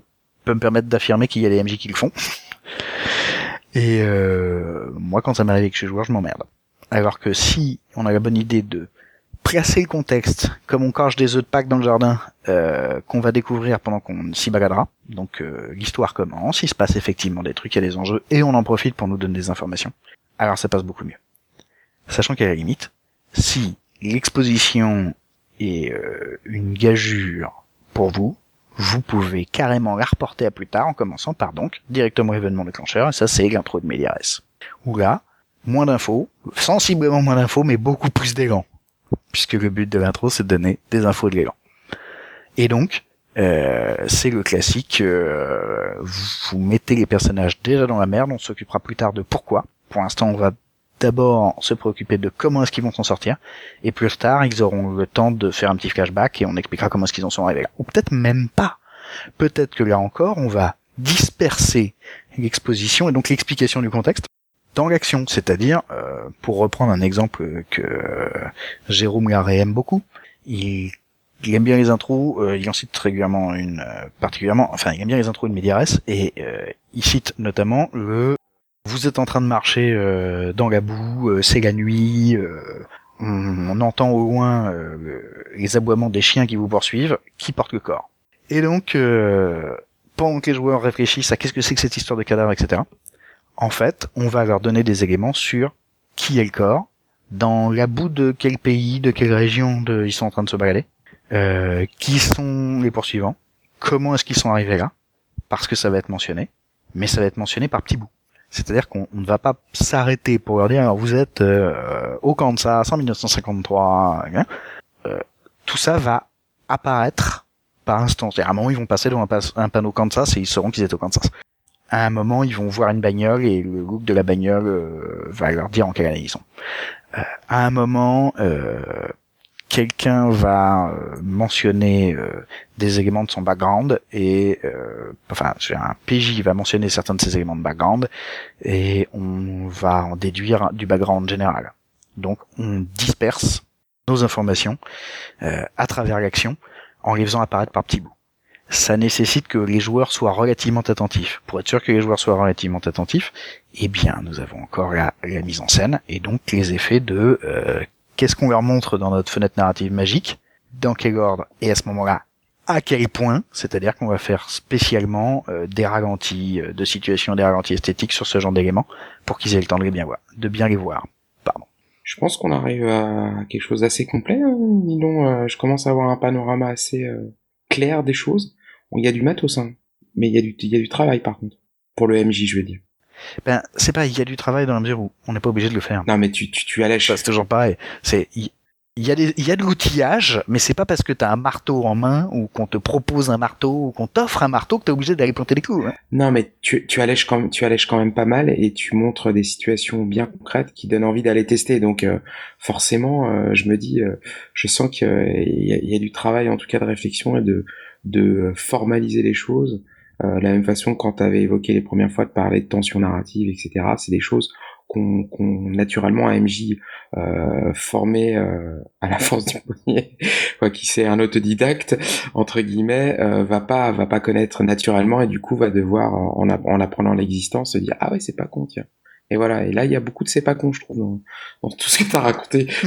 peux me permettre d'affirmer qu'il y a des MJ qui le font. Et euh, moi, quand ça m'arrive je suis joueur, je m'emmerde. Alors que si on a la bonne idée de placer le contexte, comme on cache des œufs de Pâques dans le jardin, euh, qu'on va découvrir pendant qu'on s'y baladera. Donc euh, l'histoire commence, il se passe effectivement des trucs, il y a des enjeux, et on en profite pour nous donner des informations. Alors ça passe beaucoup mieux. Sachant qu'à la limite, si l'exposition et euh, une gageure pour vous, vous pouvez carrément la reporter à plus tard en commençant par donc directement l'événement déclencheur, et ça c'est l'intro de Mediares. Où là, moins d'infos, sensiblement moins d'infos, mais beaucoup plus d'élan. Puisque le but de l'intro c'est de donner des infos de l'élan. Et donc, euh, c'est le classique, euh, vous mettez les personnages déjà dans la merde, on s'occupera plus tard de pourquoi. Pour l'instant, on va d'abord se préoccuper de comment est-ce qu'ils vont s'en sortir, et plus tard, ils auront le temps de faire un petit flashback et on expliquera comment est-ce qu'ils en sont arrivés. Ou peut-être même pas. Peut-être que là encore, on va disperser l'exposition et donc l'explication du contexte dans l'action, c'est-à-dire, euh, pour reprendre un exemple que euh, Jérôme Larrey aime beaucoup, il, aime bien les intros, euh, il en cite régulièrement une particulièrement, enfin il aime bien les intros de Mediares et il cite notamment le vous êtes en train de marcher dans la boue, c'est la nuit, euh, on, entend au loin les aboiements des chiens qui vous poursuivent, qui portent le corps. Et donc, pendant que les joueurs réfléchissent à qu'est-ce que c'est que cette histoire de cadavre, etc., en fait, on va leur donner des éléments sur qui est le corps, dans la boue de quel pays, de quelle région ils sont en train de se balader, qui sont les poursuivants, comment est-ce qu'ils sont arrivés là, parce que ça va être mentionné, mais ça va être mentionné par petits bouts. C'est-à-dire qu'on ne va pas s'arrêter pour leur dire alors vous êtes euh, au Kansas en 1953. Hein. Euh, tout ça va apparaître par instant. À un moment, ils vont passer devant un, panneau Kansas et ils sauront qu'ils étaient au Kansas. À un moment, ils vont voir une bagnole et le look de la bagnole euh, va leur dire en quelle année ils sont. à un moment, quelqu'un va mentionner des éléments de son background et enfin un PJ va mentionner certains de ces éléments de background et on va en déduire du background général. Donc on disperse nos informations à travers l'action en les faisant apparaître par petits bouts ça nécessite que les joueurs soient relativement attentifs. Pour être sûr que les joueurs soient relativement attentifs, eh bien, nous avons encore la, mise en scène et donc les effets de euh, qu'est-ce qu'on leur montre dans notre fenêtre narrative magique, dans quel ordre et à ce moment-là à quel point, c'est-à-dire qu'on va faire spécialement euh, des ralentis euh, de situation, des ralentis esthétiques sur ce genre d'éléments pour qu'ils aient le temps de les bien voir, de bien les voir. Pardon. Je pense qu'on arrive à quelque chose d'assez complet. Hein. je commence à avoir un panorama assez clair des choses. Il y a du matos, hein, mais il y, a du, il y a du travail par contre. Pour le MJ, je veux dire. Ben, c'est pas, il y a du travail dans la mesure où on n'est pas obligé de le faire. Non, mais tu, tu, tu allèges. C'est toujours pareil. C'est, il il y a de l'outillage, mais c'est pas parce que t'as un marteau en main ou qu'on te propose un marteau ou qu'on t'offre un marteau que t'es obligé d'aller planter des coups. Hein. Non, mais tu, tu allèges quand même, tu allèges quand même pas mal et tu montres des situations bien concrètes qui donnent envie d'aller tester. Donc euh, forcément, euh, je me dis, euh, je sens qu'il y, a, du travail en tout cas de réflexion et de de formaliser les choses. Euh, la même façon quand tu avais évoqué les premières fois de parler de tension narrative, etc. C'est des choses qu'on qu'on naturellement un MJ euh, formé euh, à la force du poignet, quoi, qui c'est un autodidacte entre guillemets, euh, va pas va pas connaître naturellement et du coup va devoir en, en apprenant l'existence se dire ah ouais c'est pas con tiens. Et voilà, et là il y a beaucoup de c'est pas con je trouve dans, dans tout ce que t'as raconté.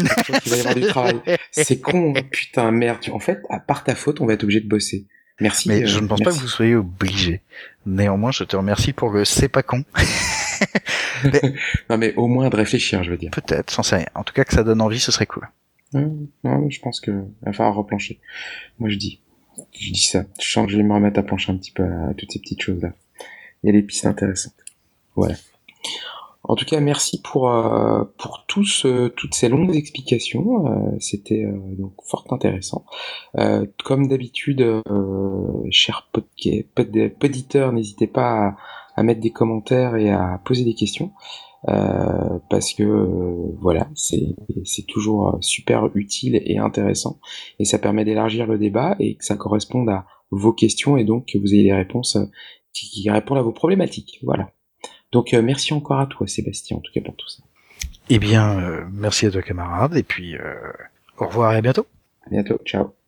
Il va y avoir du travail. C'est con, putain merde. En fait, à part ta faute, on va être obligé de bosser. Merci. Mais je ne pense pas que vous soyez obligé. Néanmoins, je te remercie pour le c'est pas con. non mais au moins de réfléchir, je veux dire. Peut-être, sans rien. En tout cas, que ça donne envie, ce serait cool. non, je pense que va falloir replancher. Moi, je dis, je dis ça. Je sens que je vais me remettre à plancher un petit peu à toutes ces petites choses là. Il y a des pistes intéressantes. Voilà. En tout cas, merci pour euh, pour tous toutes ces longues explications. Euh, c'était euh, donc fort intéressant. comme d'habitude, chers poditeurs, n'hésitez pas à, à, mettre des commentaires et à poser des questions. parce que voilà, c'est c'est toujours super utile et intéressant et ça permet d'élargir le débat et que ça corresponde à vos questions et donc que vous ayez les réponses qui, qui répondent à vos problématiques. Voilà. Donc euh, merci encore à toi Sébastien en tout cas pour tout ça. Eh bien, euh, merci à toi camarade et puis euh, au revoir et à bientôt. À bientôt, ciao.